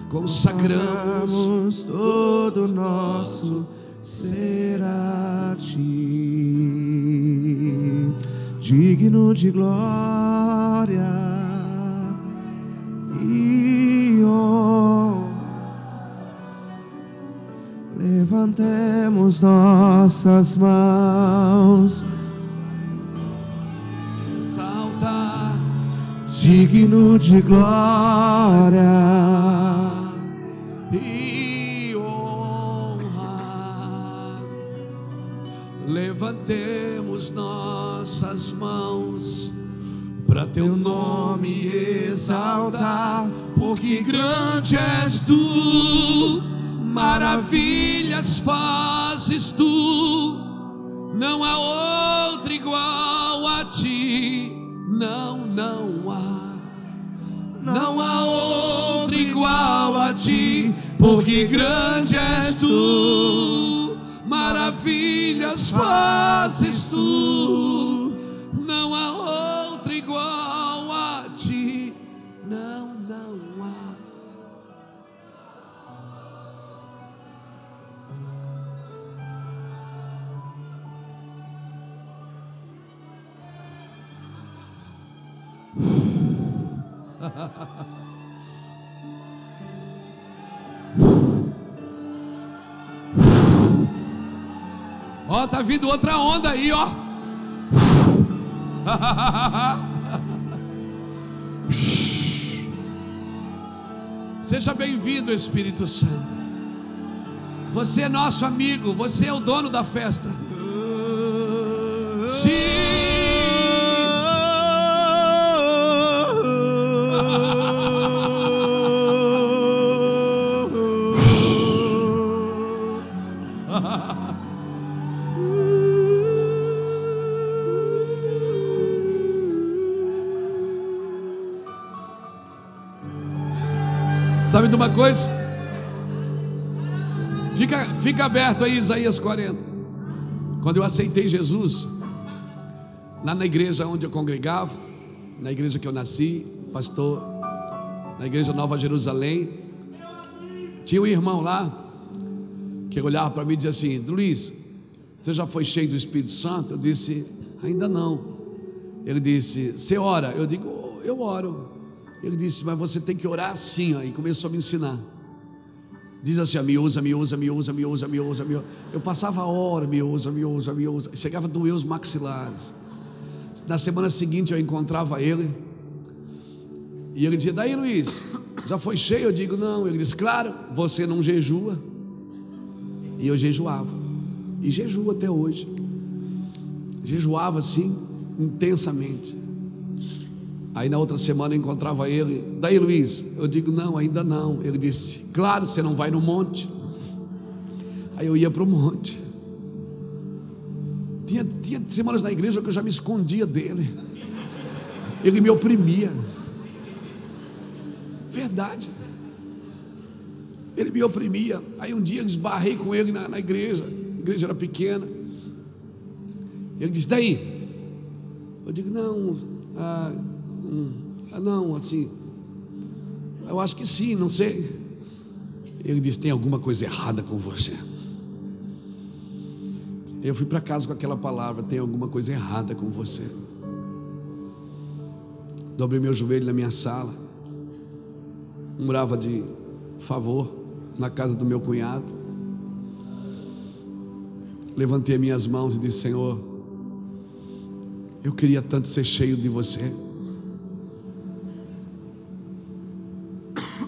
[SPEAKER 1] consagramos
[SPEAKER 2] todo o nosso ser a ti, digno de glória e Levantemos nossas mãos,
[SPEAKER 1] exalta,
[SPEAKER 2] digno de glória.
[SPEAKER 1] e honra. Levantemos nossas mãos para teu nome exaltar, porque grande és tu, maravilhas fazes tu, não há outro igual a ti, não, não há. Não há outro igual a ti, porque grande és tu, maravilhas fazes tu. (laughs) Ó, tá vindo outra onda aí, ó. (laughs) Seja bem-vindo, Espírito Santo. Você é nosso amigo, você é o dono da festa. (laughs) Sim. De uma coisa? Fica, fica aberto aí, Isaías 40. Quando eu aceitei Jesus, lá na igreja onde eu congregava, na igreja que eu nasci, pastor, na igreja Nova Jerusalém, tinha um irmão lá que olhava para mim e dizia assim: Luiz, você já foi cheio do Espírito Santo? Eu disse: Ainda não. Ele disse: Você ora? Eu digo: Eu oro. Ele disse: Mas você tem que orar assim. Ó, e começou a me ensinar. Diz assim: ó, me usa, me usa, me usa, me usa, me usa, me usa. Eu passava a hora, me usa, me usa, me usa. Chegava a doer os maxilares. Na semana seguinte eu encontrava ele. E ele dizia: Daí, Luiz, já foi cheio? Eu digo: Não. Ele disse: Claro, você não jejua. E eu jejuava. E jejuo até hoje. Jejuava assim, intensamente. Aí na outra semana eu encontrava ele. Daí, Luiz, eu digo: Não, ainda não. Ele disse: Claro, você não vai no monte. Aí eu ia para o monte. Tinha, tinha semanas na igreja que eu já me escondia dele. Ele me oprimia. Verdade. Ele me oprimia. Aí um dia eu esbarrei com ele na, na igreja. A igreja era pequena. Ele disse: Daí? Eu digo: Não, ah, ah, não, assim. Eu acho que sim, não sei. Ele disse: Tem alguma coisa errada com você. Eu fui para casa com aquela palavra: Tem alguma coisa errada com você. Dobrei meu joelho na minha sala. Morava de favor na casa do meu cunhado. Levantei minhas mãos e disse: Senhor, Eu queria tanto ser cheio de você.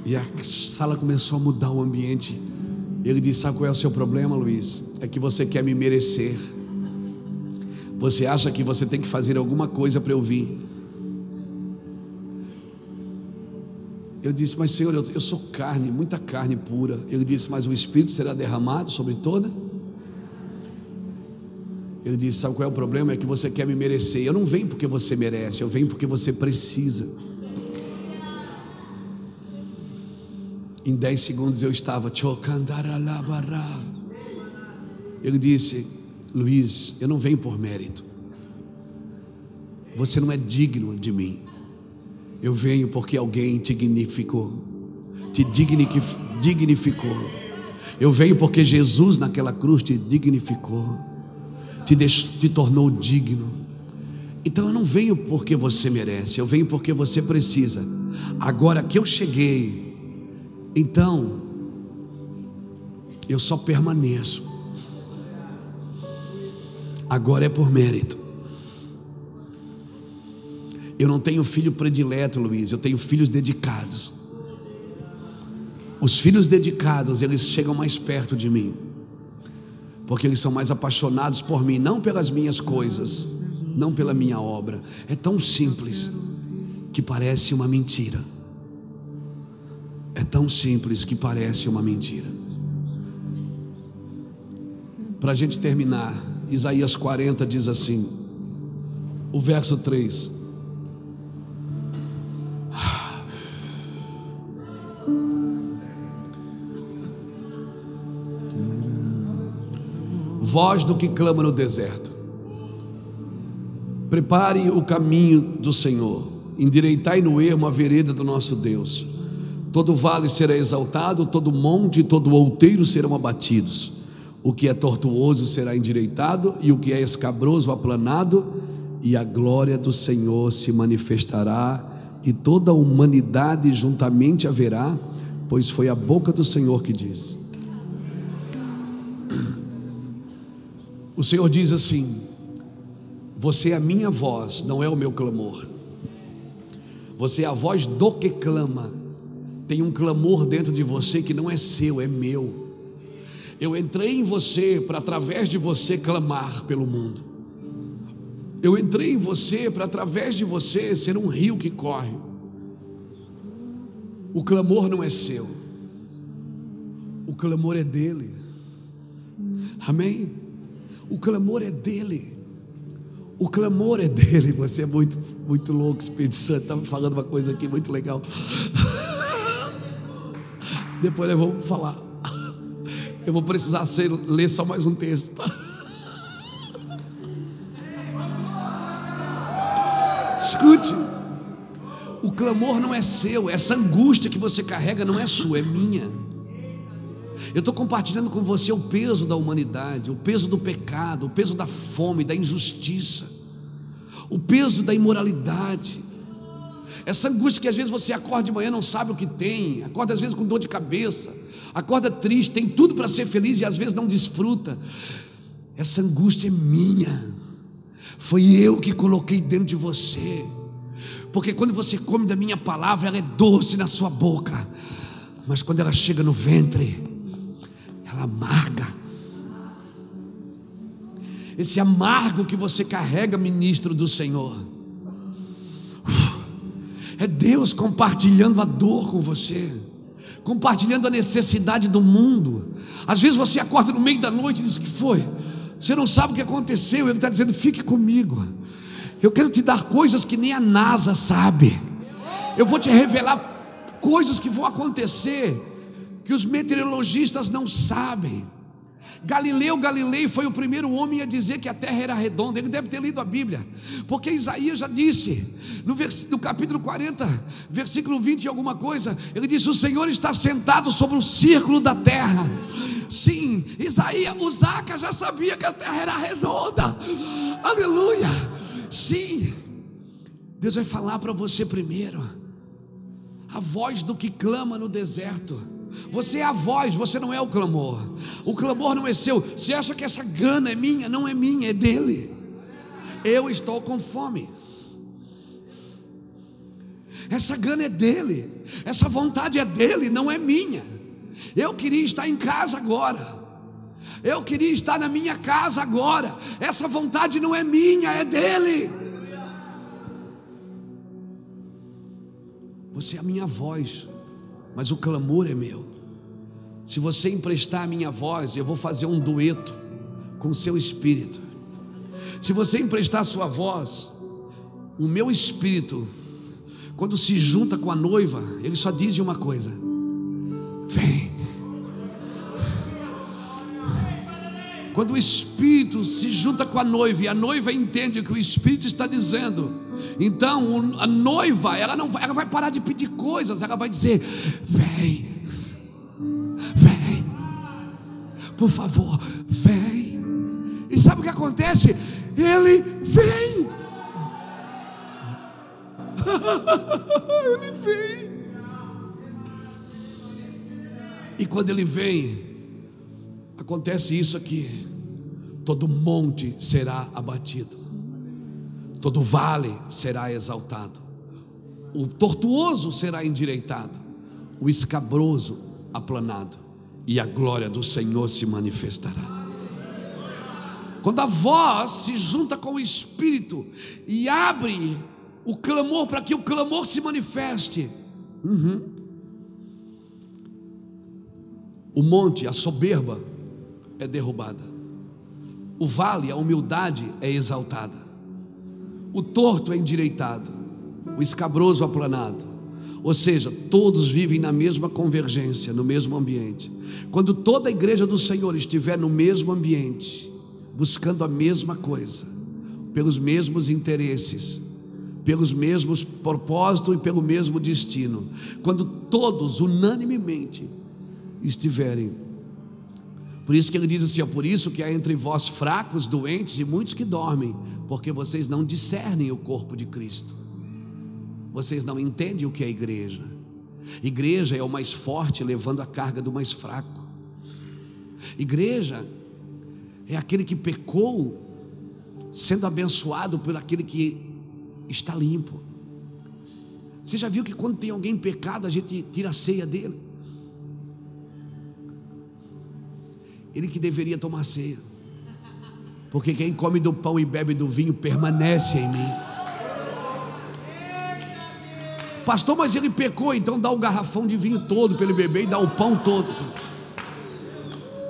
[SPEAKER 1] E a sala começou a mudar o ambiente. Ele disse: Sabe qual é o seu problema, Luiz? É que você quer me merecer. Você acha que você tem que fazer alguma coisa para eu vir. Eu disse, mas Senhor, eu, sou carne, muita carne pura. Ele disse, mas o Espírito será derramado sobre toda. Ele disse, sabe qual é o problema? É que você quer me merecer. Eu não venho porque você merece, eu venho porque você precisa. Em dez segundos eu estava Ele disse, Luiz, eu não venho por mérito. Você não é digno de mim. Eu venho porque alguém te dignificou, te dignificou. Eu venho porque Jesus naquela cruz te dignificou, te, te tornou digno. Então eu não venho porque você merece, eu venho porque você precisa. Agora que eu cheguei, então eu só permaneço. Agora é por mérito. Eu não tenho filho predileto, Luiz, eu tenho filhos dedicados. Os filhos dedicados, eles chegam mais perto de mim, porque eles são mais apaixonados por mim, não pelas minhas coisas, não pela minha obra. É tão simples que parece uma mentira. É tão simples que parece uma mentira. Para a gente terminar, Isaías 40 diz assim, o verso 3: voz do que clama no deserto. Prepare o caminho do Senhor, endireitai no ermo a vereda do nosso Deus. Todo vale será exaltado, todo monte e todo outeiro serão abatidos. O que é tortuoso será endireitado, e o que é escabroso aplanado, e a glória do Senhor se manifestará, e toda a humanidade juntamente haverá, pois foi a boca do Senhor que disse. O Senhor diz assim: Você é a minha voz, não é o meu clamor. Você é a voz do que clama. Tem um clamor dentro de você que não é seu, é meu. Eu entrei em você para, através de você, clamar pelo mundo. Eu entrei em você para, através de você, ser um rio que corre. O clamor não é seu, o clamor é dele. Amém? O clamor é dele. O clamor é dele. Você é muito, muito louco, Espírito Santo. Estava falando uma coisa aqui muito legal. (laughs) Depois eu vou falar. Eu vou precisar ser, ler só mais um texto. Escute. O clamor não é seu, essa angústia que você carrega não é sua, é minha. Eu estou compartilhando com você o peso da humanidade, o peso do pecado, o peso da fome, da injustiça, o peso da imoralidade. Essa angústia que às vezes você acorda de manhã não sabe o que tem, acorda às vezes com dor de cabeça, acorda triste, tem tudo para ser feliz e às vezes não desfruta. Essa angústia é minha, foi eu que coloquei dentro de você, porque quando você come da minha palavra, ela é doce na sua boca, mas quando ela chega no ventre, ela amarga. Esse amargo que você carrega, ministro do Senhor, é Deus compartilhando a dor com você, compartilhando a necessidade do mundo. Às vezes você acorda no meio da noite e diz: que foi? Você não sabe o que aconteceu. Ele está dizendo: fique comigo. Eu quero te dar coisas que nem a NASA sabe. Eu vou te revelar coisas que vão acontecer que os meteorologistas não sabem. Galileu Galilei foi o primeiro homem a dizer que a terra era redonda. Ele deve ter lido a Bíblia, porque Isaías já disse, no, vers, no capítulo 40, versículo 20 e alguma coisa, ele disse: O Senhor está sentado sobre o círculo da terra. Sim, Isaías, o Zaca já sabia que a terra era redonda. Aleluia. Sim, Deus vai falar para você primeiro, a voz do que clama no deserto. Você é a voz, você não é o clamor. O clamor não é seu. Você acha que essa gana é minha? Não é minha, é dele. Eu estou com fome. Essa gana é dele, essa vontade é dele, não é minha. Eu queria estar em casa agora. Eu queria estar na minha casa agora. Essa vontade não é minha, é dele. Você é a minha voz, mas o clamor é meu. Se você emprestar a minha voz, eu vou fazer um dueto com o seu espírito. Se você emprestar a sua voz, o meu espírito, quando se junta com a noiva, ele só diz uma coisa: Vem. Quando o Espírito se junta com a noiva e a noiva entende o que o Espírito está dizendo, então a noiva ela não ela vai parar de pedir coisas, ela vai dizer: vem, vem, por favor, vem. E sabe o que acontece? Ele vem. (laughs) ele vem. E quando ele vem, acontece isso aqui: todo monte será abatido, todo vale será exaltado, o tortuoso será endireitado, o escabroso aplanado, e a glória do Senhor se manifestará. Quando a voz se junta com o Espírito e abre o clamor para que o clamor se manifeste, uhum. o monte, a soberba, é derrubada. O vale, a humildade é exaltada. O torto é endireitado. O escabroso aplanado. Ou seja, todos vivem na mesma convergência, no mesmo ambiente. Quando toda a igreja do Senhor estiver no mesmo ambiente, buscando a mesma coisa, pelos mesmos interesses, pelos mesmos propósitos e pelo mesmo destino, quando todos unanimemente estiverem por isso que ele diz assim: é por isso que há entre vós fracos, doentes e muitos que dormem, porque vocês não discernem o corpo de Cristo. Vocês não entendem o que é igreja. Igreja é o mais forte levando a carga do mais fraco. Igreja é aquele que pecou sendo abençoado por aquele que está limpo. Você já viu que quando tem alguém pecado, a gente tira a ceia dele? Ele que deveria tomar ceia. Porque quem come do pão e bebe do vinho permanece em mim. Pastor, mas ele pecou, então dá o garrafão de vinho todo para ele beber e dá o pão todo.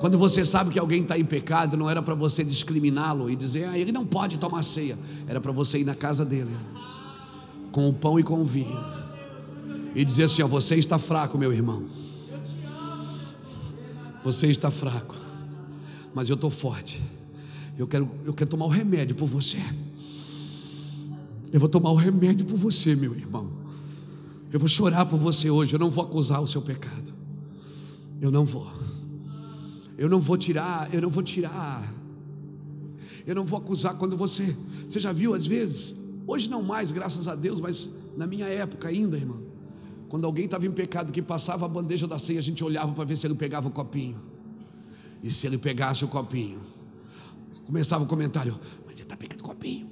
[SPEAKER 1] Quando você sabe que alguém está em pecado, não era para você discriminá-lo e dizer, ah, ele não pode tomar ceia. Era para você ir na casa dele, com o pão e com o vinho, e dizer assim: ó, você está fraco, meu irmão. Você está fraco mas eu estou forte. Eu quero, eu quero tomar o remédio por você. Eu vou tomar o remédio por você, meu irmão. Eu vou chorar por você hoje. Eu não vou acusar o seu pecado. Eu não vou. Eu não vou tirar. Eu não vou tirar. Eu não vou acusar quando você. Você já viu às vezes? Hoje não mais, graças a Deus, mas na minha época ainda, irmão. Quando alguém estava em pecado que passava a bandeja da ceia, a gente olhava para ver se ele pegava o copinho. E se ele pegasse o copinho, começava o comentário: Mas ele está pegando copinho.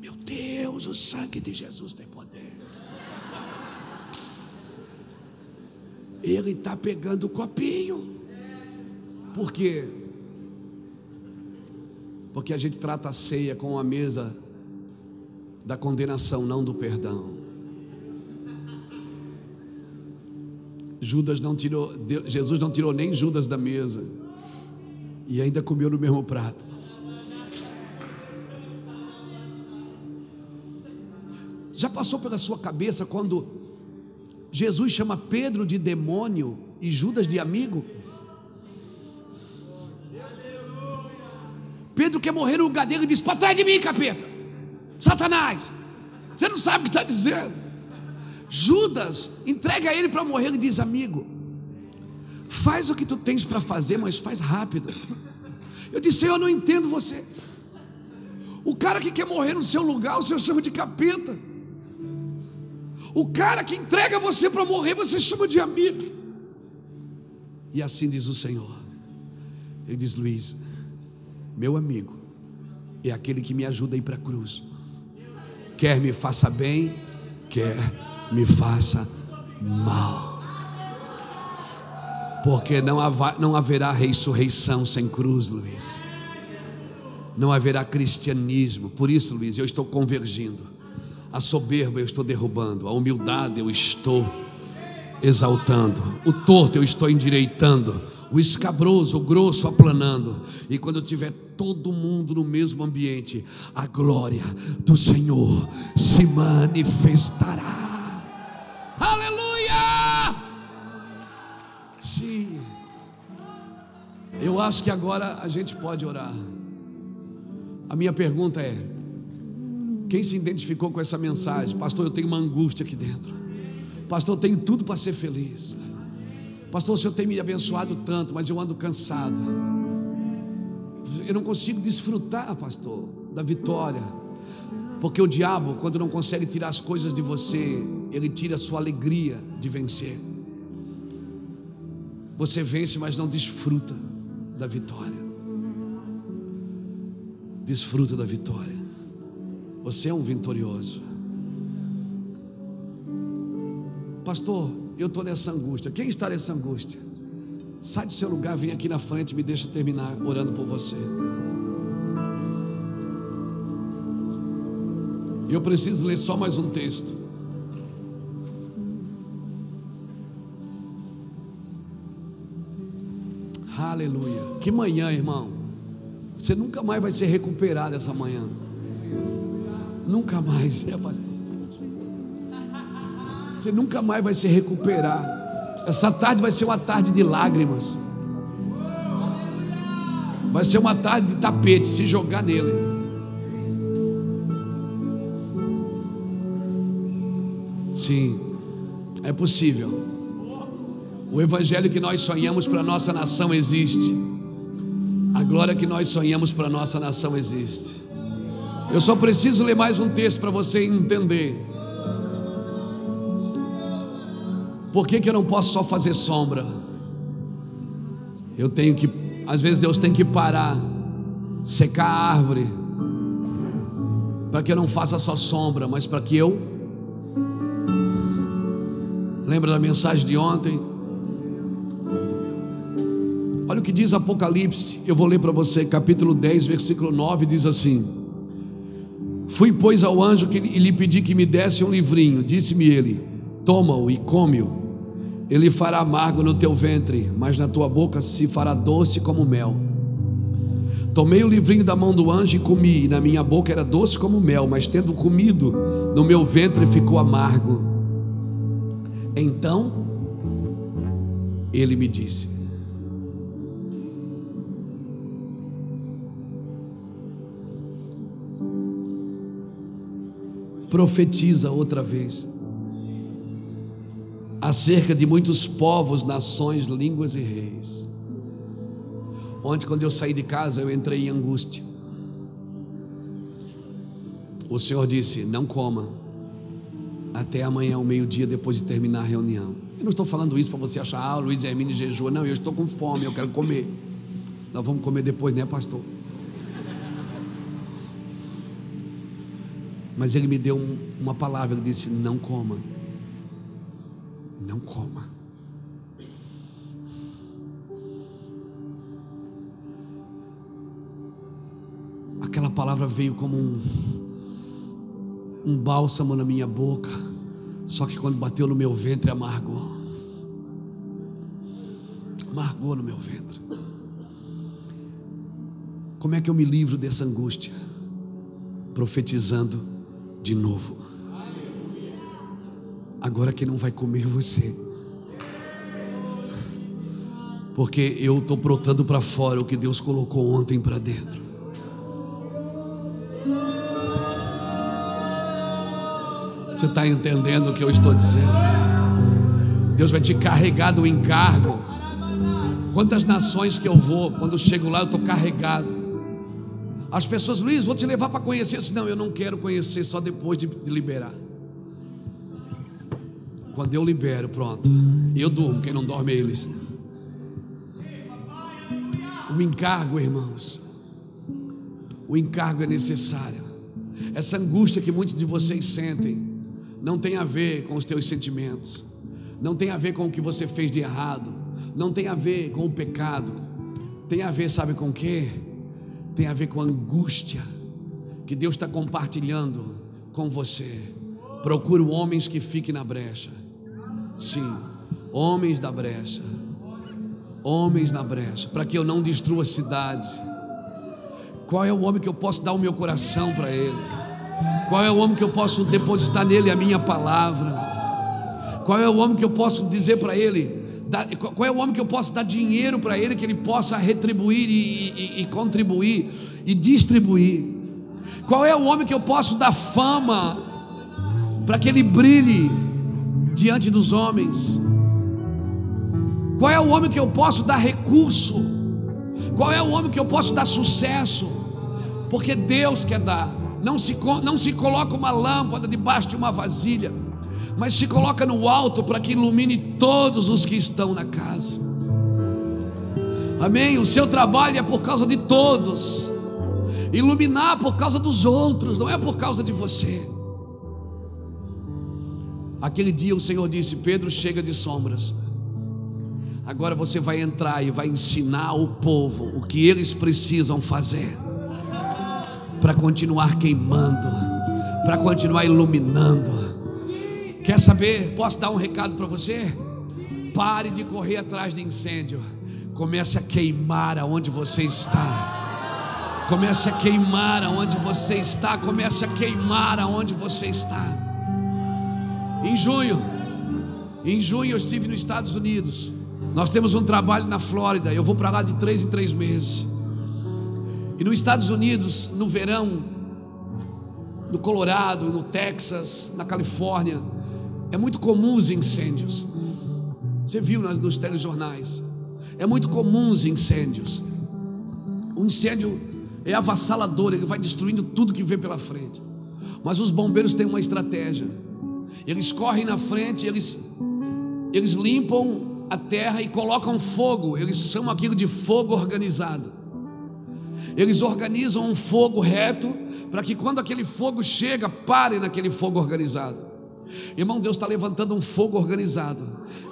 [SPEAKER 1] Meu Deus, o sangue de Jesus tem poder. Ele está pegando o copinho. Por quê? Porque a gente trata a ceia com a mesa da condenação, não do perdão. Judas não tirou, Jesus não tirou nem Judas da mesa e ainda comeu no mesmo prato. Já passou pela sua cabeça quando Jesus chama Pedro de demônio e Judas de amigo? Pedro quer morrer no lugar dele e diz: Para trás de mim, capeta, Satanás, você não sabe o que está dizendo. Judas entrega ele para morrer e diz: Amigo, faz o que tu tens para fazer, mas faz rápido. Eu disse: Eu não entendo você. O cara que quer morrer no seu lugar, o senhor chama de capeta. O cara que entrega você para morrer, você chama de amigo. E assim diz o Senhor. Ele diz: Luiz, meu amigo, é aquele que me ajuda a ir para a cruz. Quer me faça bem, quer me faça mal. Porque não, não haverá ressurreição sem cruz, Luiz. Não haverá cristianismo. Por isso, Luiz, eu estou convergindo. A soberba eu estou derrubando. A humildade eu estou exaltando. O torto eu estou endireitando. O escabroso, o grosso aplanando. E quando eu tiver todo mundo no mesmo ambiente, a glória do Senhor se manifestará. Eu acho que agora a gente pode orar. A minha pergunta é: quem se identificou com essa mensagem? Pastor, eu tenho uma angústia aqui dentro. Pastor, eu tenho tudo para ser feliz. Pastor, o Senhor tem me abençoado tanto, mas eu ando cansado. Eu não consigo desfrutar, pastor, da vitória. Porque o diabo, quando não consegue tirar as coisas de você, ele tira a sua alegria de vencer. Você vence, mas não desfruta da vitória. Desfruta da vitória. Você é um vitorioso. Pastor, eu estou nessa angústia. Quem está nessa angústia? Sai do seu lugar, vem aqui na frente e me deixa terminar orando por você. Eu preciso ler só mais um texto. Aleluia. Que manhã, irmão. Você nunca mais vai se recuperar dessa manhã. Nunca mais, é pastor. Você nunca mais vai se recuperar. Essa tarde vai ser uma tarde de lágrimas. Vai ser uma tarde de tapete, se jogar nele. Sim, é possível. O evangelho que nós sonhamos para a nossa nação existe. A glória que nós sonhamos para a nossa nação existe. Eu só preciso ler mais um texto para você entender. Por que, que eu não posso só fazer sombra? Eu tenho que, às vezes Deus tem que parar, secar a árvore, para que eu não faça só sombra, mas para que eu. Lembra da mensagem de ontem? Olha o que diz Apocalipse, eu vou ler para você, capítulo 10, versículo 9, diz assim: Fui, pois, ao anjo que, e lhe pedi que me desse um livrinho, disse-me ele: Toma-o e come-o ele fará amargo no teu ventre, mas na tua boca se fará doce como mel. Tomei o livrinho da mão do anjo e comi, e na minha boca era doce como mel, mas tendo comido, no meu ventre ficou amargo. Então, ele me disse: Profetiza outra vez acerca de muitos povos, nações, línguas e reis. Ontem, quando eu saí de casa, eu entrei em angústia. O Senhor disse: Não coma até amanhã, ao meio-dia, depois de terminar a reunião. Eu não estou falando isso para você achar, ah, Luiz Hermine jejua. Não, eu estou com fome, eu quero comer. Nós vamos comer depois, né, pastor? Mas ele me deu uma palavra, ele disse: Não coma não coma. Aquela palavra veio como um, um bálsamo na minha boca, só que quando bateu no meu ventre, amargou. Amargou no meu ventre. Como é que eu me livro dessa angústia? Profetizando de novo agora que não vai comer você. Porque eu estou brotando para fora o que Deus colocou ontem para dentro. Você está entendendo o que eu estou dizendo? Deus vai te carregar do encargo. Quantas nações que eu vou, quando eu chego lá, eu estou carregado. As pessoas, Luiz, vou te levar para conhecer. Eu disse, não, eu não quero conhecer só depois de, liberar. Quando eu libero, pronto. Eu durmo, quem não dorme é eles. O encargo, irmãos. O encargo é necessário. Essa angústia que muitos de vocês sentem não tem a ver com os teus sentimentos, não tem a ver com o que você fez de errado, não tem a ver com o pecado, tem a ver, sabe com o que? Tem a ver com angústia que Deus está compartilhando com você. Procuro homens que fiquem na brecha. Sim, homens da brecha. Homens na brecha, para que eu não destrua a cidade. Qual é o homem que eu posso dar o meu coração para ele? Qual é o homem que eu posso depositar nele a minha palavra? Qual é o homem que eu posso dizer para ele? Qual é o homem que eu posso dar dinheiro para ele que ele possa retribuir e, e, e contribuir e distribuir? Qual é o homem que eu posso dar fama para que ele brilhe diante dos homens? Qual é o homem que eu posso dar recurso? Qual é o homem que eu posso dar sucesso? Porque Deus quer dar. Não se, não se coloca uma lâmpada debaixo de uma vasilha, mas se coloca no alto para que ilumine todos os que estão na casa. Amém? O seu trabalho é por causa de todos iluminar por causa dos outros, não é por causa de você. Aquele dia o Senhor disse: Pedro, chega de sombras. Agora você vai entrar e vai ensinar o povo o que eles precisam fazer para continuar queimando, para continuar iluminando. Quer saber? Posso dar um recado para você? Pare de correr atrás de incêndio. Comece a queimar aonde você está. Comece a queimar aonde você está. Comece a queimar aonde você está. Em junho, em junho eu estive nos Estados Unidos. Nós temos um trabalho na Flórida. Eu vou para lá de três em três meses. E nos Estados Unidos, no verão, no Colorado, no Texas, na Califórnia, é muito comum os incêndios. Você viu nos telejornais? É muito comum os incêndios. Um incêndio é avassalador, ele vai destruindo tudo que vê pela frente. Mas os bombeiros têm uma estratégia. Eles correm na frente, eles, eles limpam a terra e colocam fogo. Eles chamam aquilo de fogo organizado. Eles organizam um fogo reto para que quando aquele fogo chega, pare naquele fogo organizado. Irmão, Deus está levantando um fogo organizado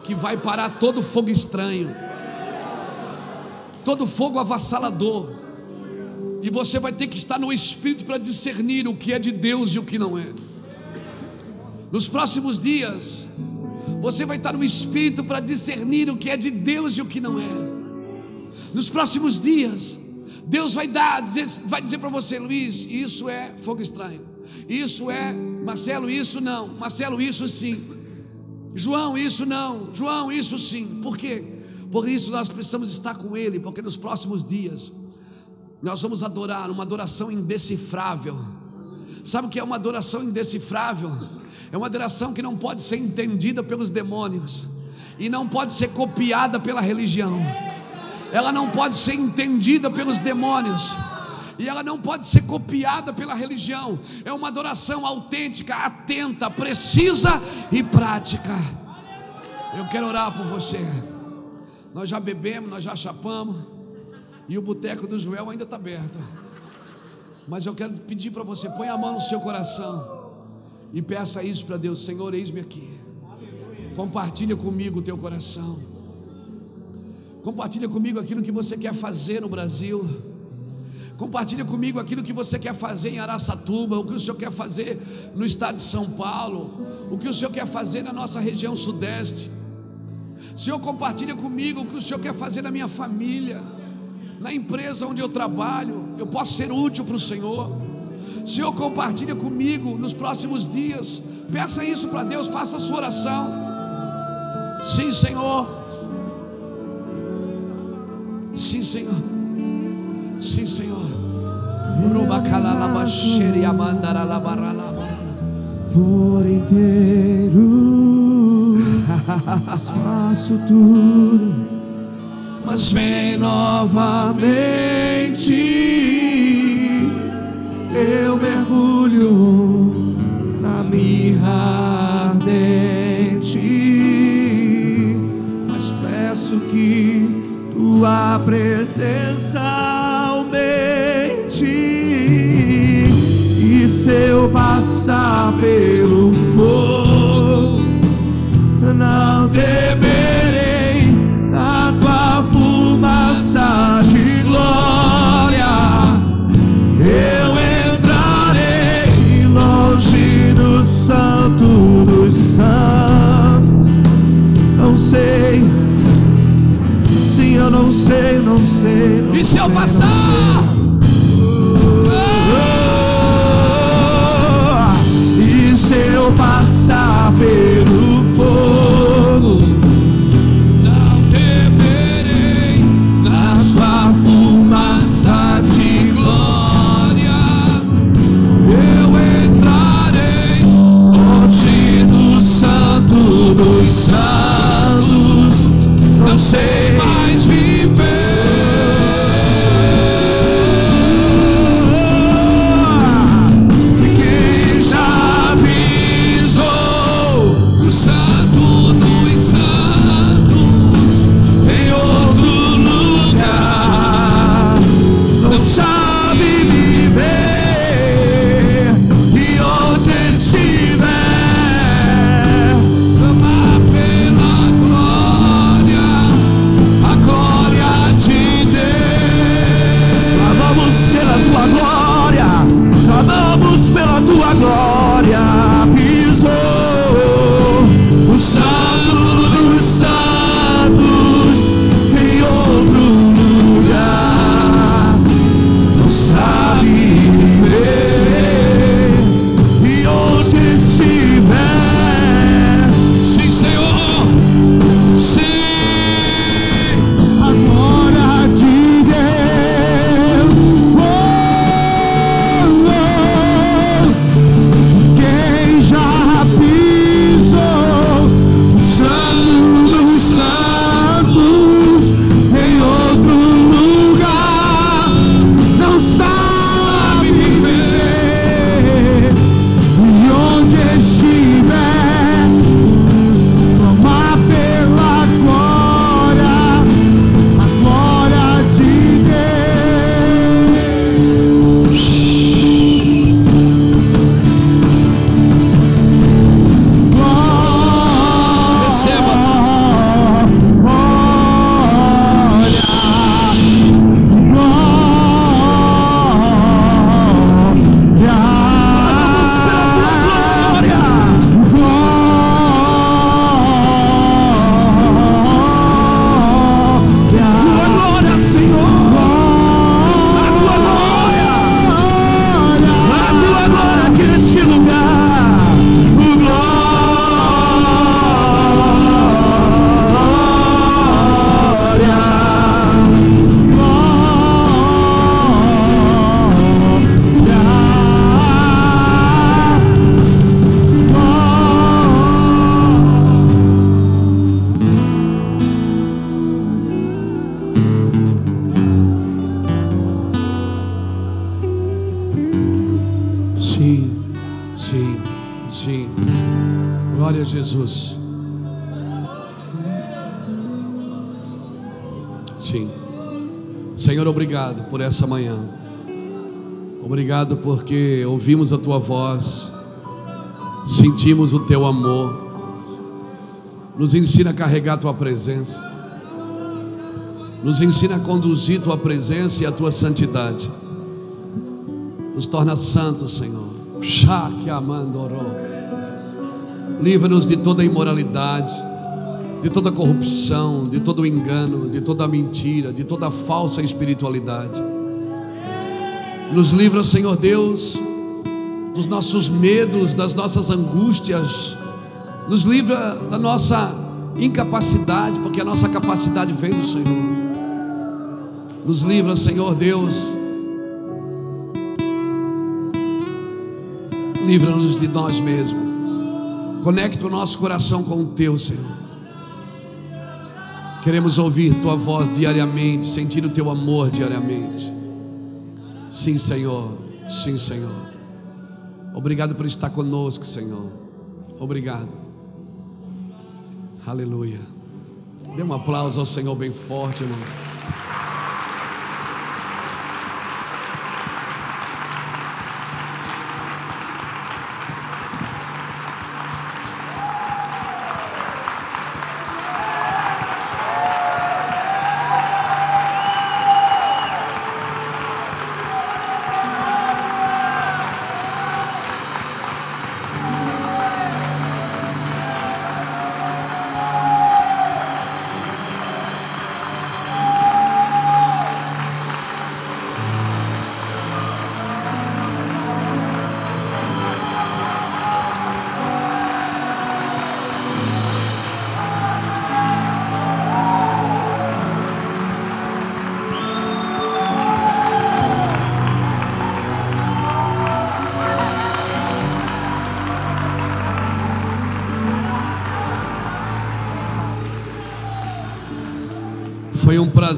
[SPEAKER 1] que vai parar todo fogo estranho, todo fogo avassalador e você vai ter que estar no espírito para discernir o que é de Deus e o que não é. Nos próximos dias, você vai estar no espírito para discernir o que é de Deus e o que não é. Nos próximos dias, Deus vai dar, vai dizer para você, Luiz, isso é fogo estranho. Isso é, Marcelo, isso não. Marcelo, isso sim. João, isso não. João, isso sim. Por quê? Por isso nós precisamos estar com Ele, porque nos próximos dias nós vamos adorar uma adoração indecifrável. Sabe o que é uma adoração indecifrável? É uma adoração que não pode ser entendida pelos demônios e não pode ser copiada pela religião. Ela não pode ser entendida pelos demônios e ela não pode ser copiada pela religião. É uma adoração autêntica, atenta, precisa e prática. Eu quero orar por você. Nós já bebemos, nós já chapamos. E o boteco do Joel ainda está aberto. Mas eu quero pedir para você, põe a mão no seu coração e peça isso para Deus, Senhor, eis-me aqui. Compartilha comigo o teu coração. Compartilha comigo aquilo que você quer fazer no Brasil. Compartilha comigo aquilo que você quer fazer em Araçatuba, o que o Senhor quer fazer no estado de São Paulo, o que o Senhor quer fazer na nossa região sudeste. Senhor, compartilha comigo o que o Senhor quer fazer na minha família na empresa onde eu trabalho, eu posso ser útil para o Senhor. Senhor, compartilha comigo nos próximos dias. Peça isso para Deus, faça a sua oração. Sim, Senhor. Sim, Senhor. Sim, Senhor.
[SPEAKER 2] Por inteiro faço tudo mas vem novamente. Eu mergulho na mirra ardente, mas peço que tua presença se eu passar pelo fogo, não temerei a tua fumaça de glória. Eu entrarei longe do santo dos santos. Não sei, sim, eu não sei, não sei. não
[SPEAKER 1] E se eu passar? Obrigado porque ouvimos a tua voz, sentimos o teu amor. Nos ensina a carregar a tua presença. Nos ensina a conduzir tua presença e a tua santidade. Nos torna santos, Senhor. Livra-nos de toda imoralidade, de toda corrupção, de todo engano, de toda mentira, de toda falsa espiritualidade. Nos livra, Senhor Deus, dos nossos medos, das nossas angústias. Nos livra da nossa incapacidade, porque a nossa capacidade vem do Senhor. Nos livra, Senhor Deus, livra-nos de nós mesmos. Conecta o nosso coração com o teu, Senhor. Queremos ouvir tua voz diariamente, sentir o teu amor diariamente. Sim, Senhor. Sim, Senhor. Obrigado por estar conosco, Senhor. Obrigado. Aleluia. Dê um aplauso ao Senhor bem forte, irmão.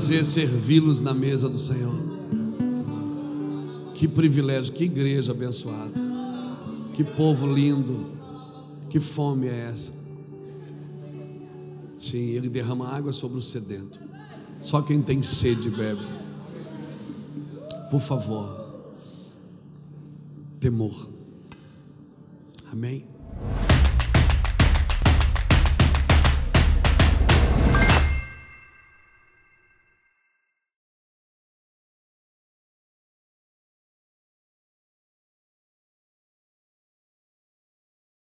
[SPEAKER 1] Prazer servi-los na mesa do Senhor. Que privilégio, que igreja abençoada. Que povo lindo. Que fome é essa? Sim, ele derrama água sobre o sedento. Só quem tem sede bebe. Por favor. Temor. Amém.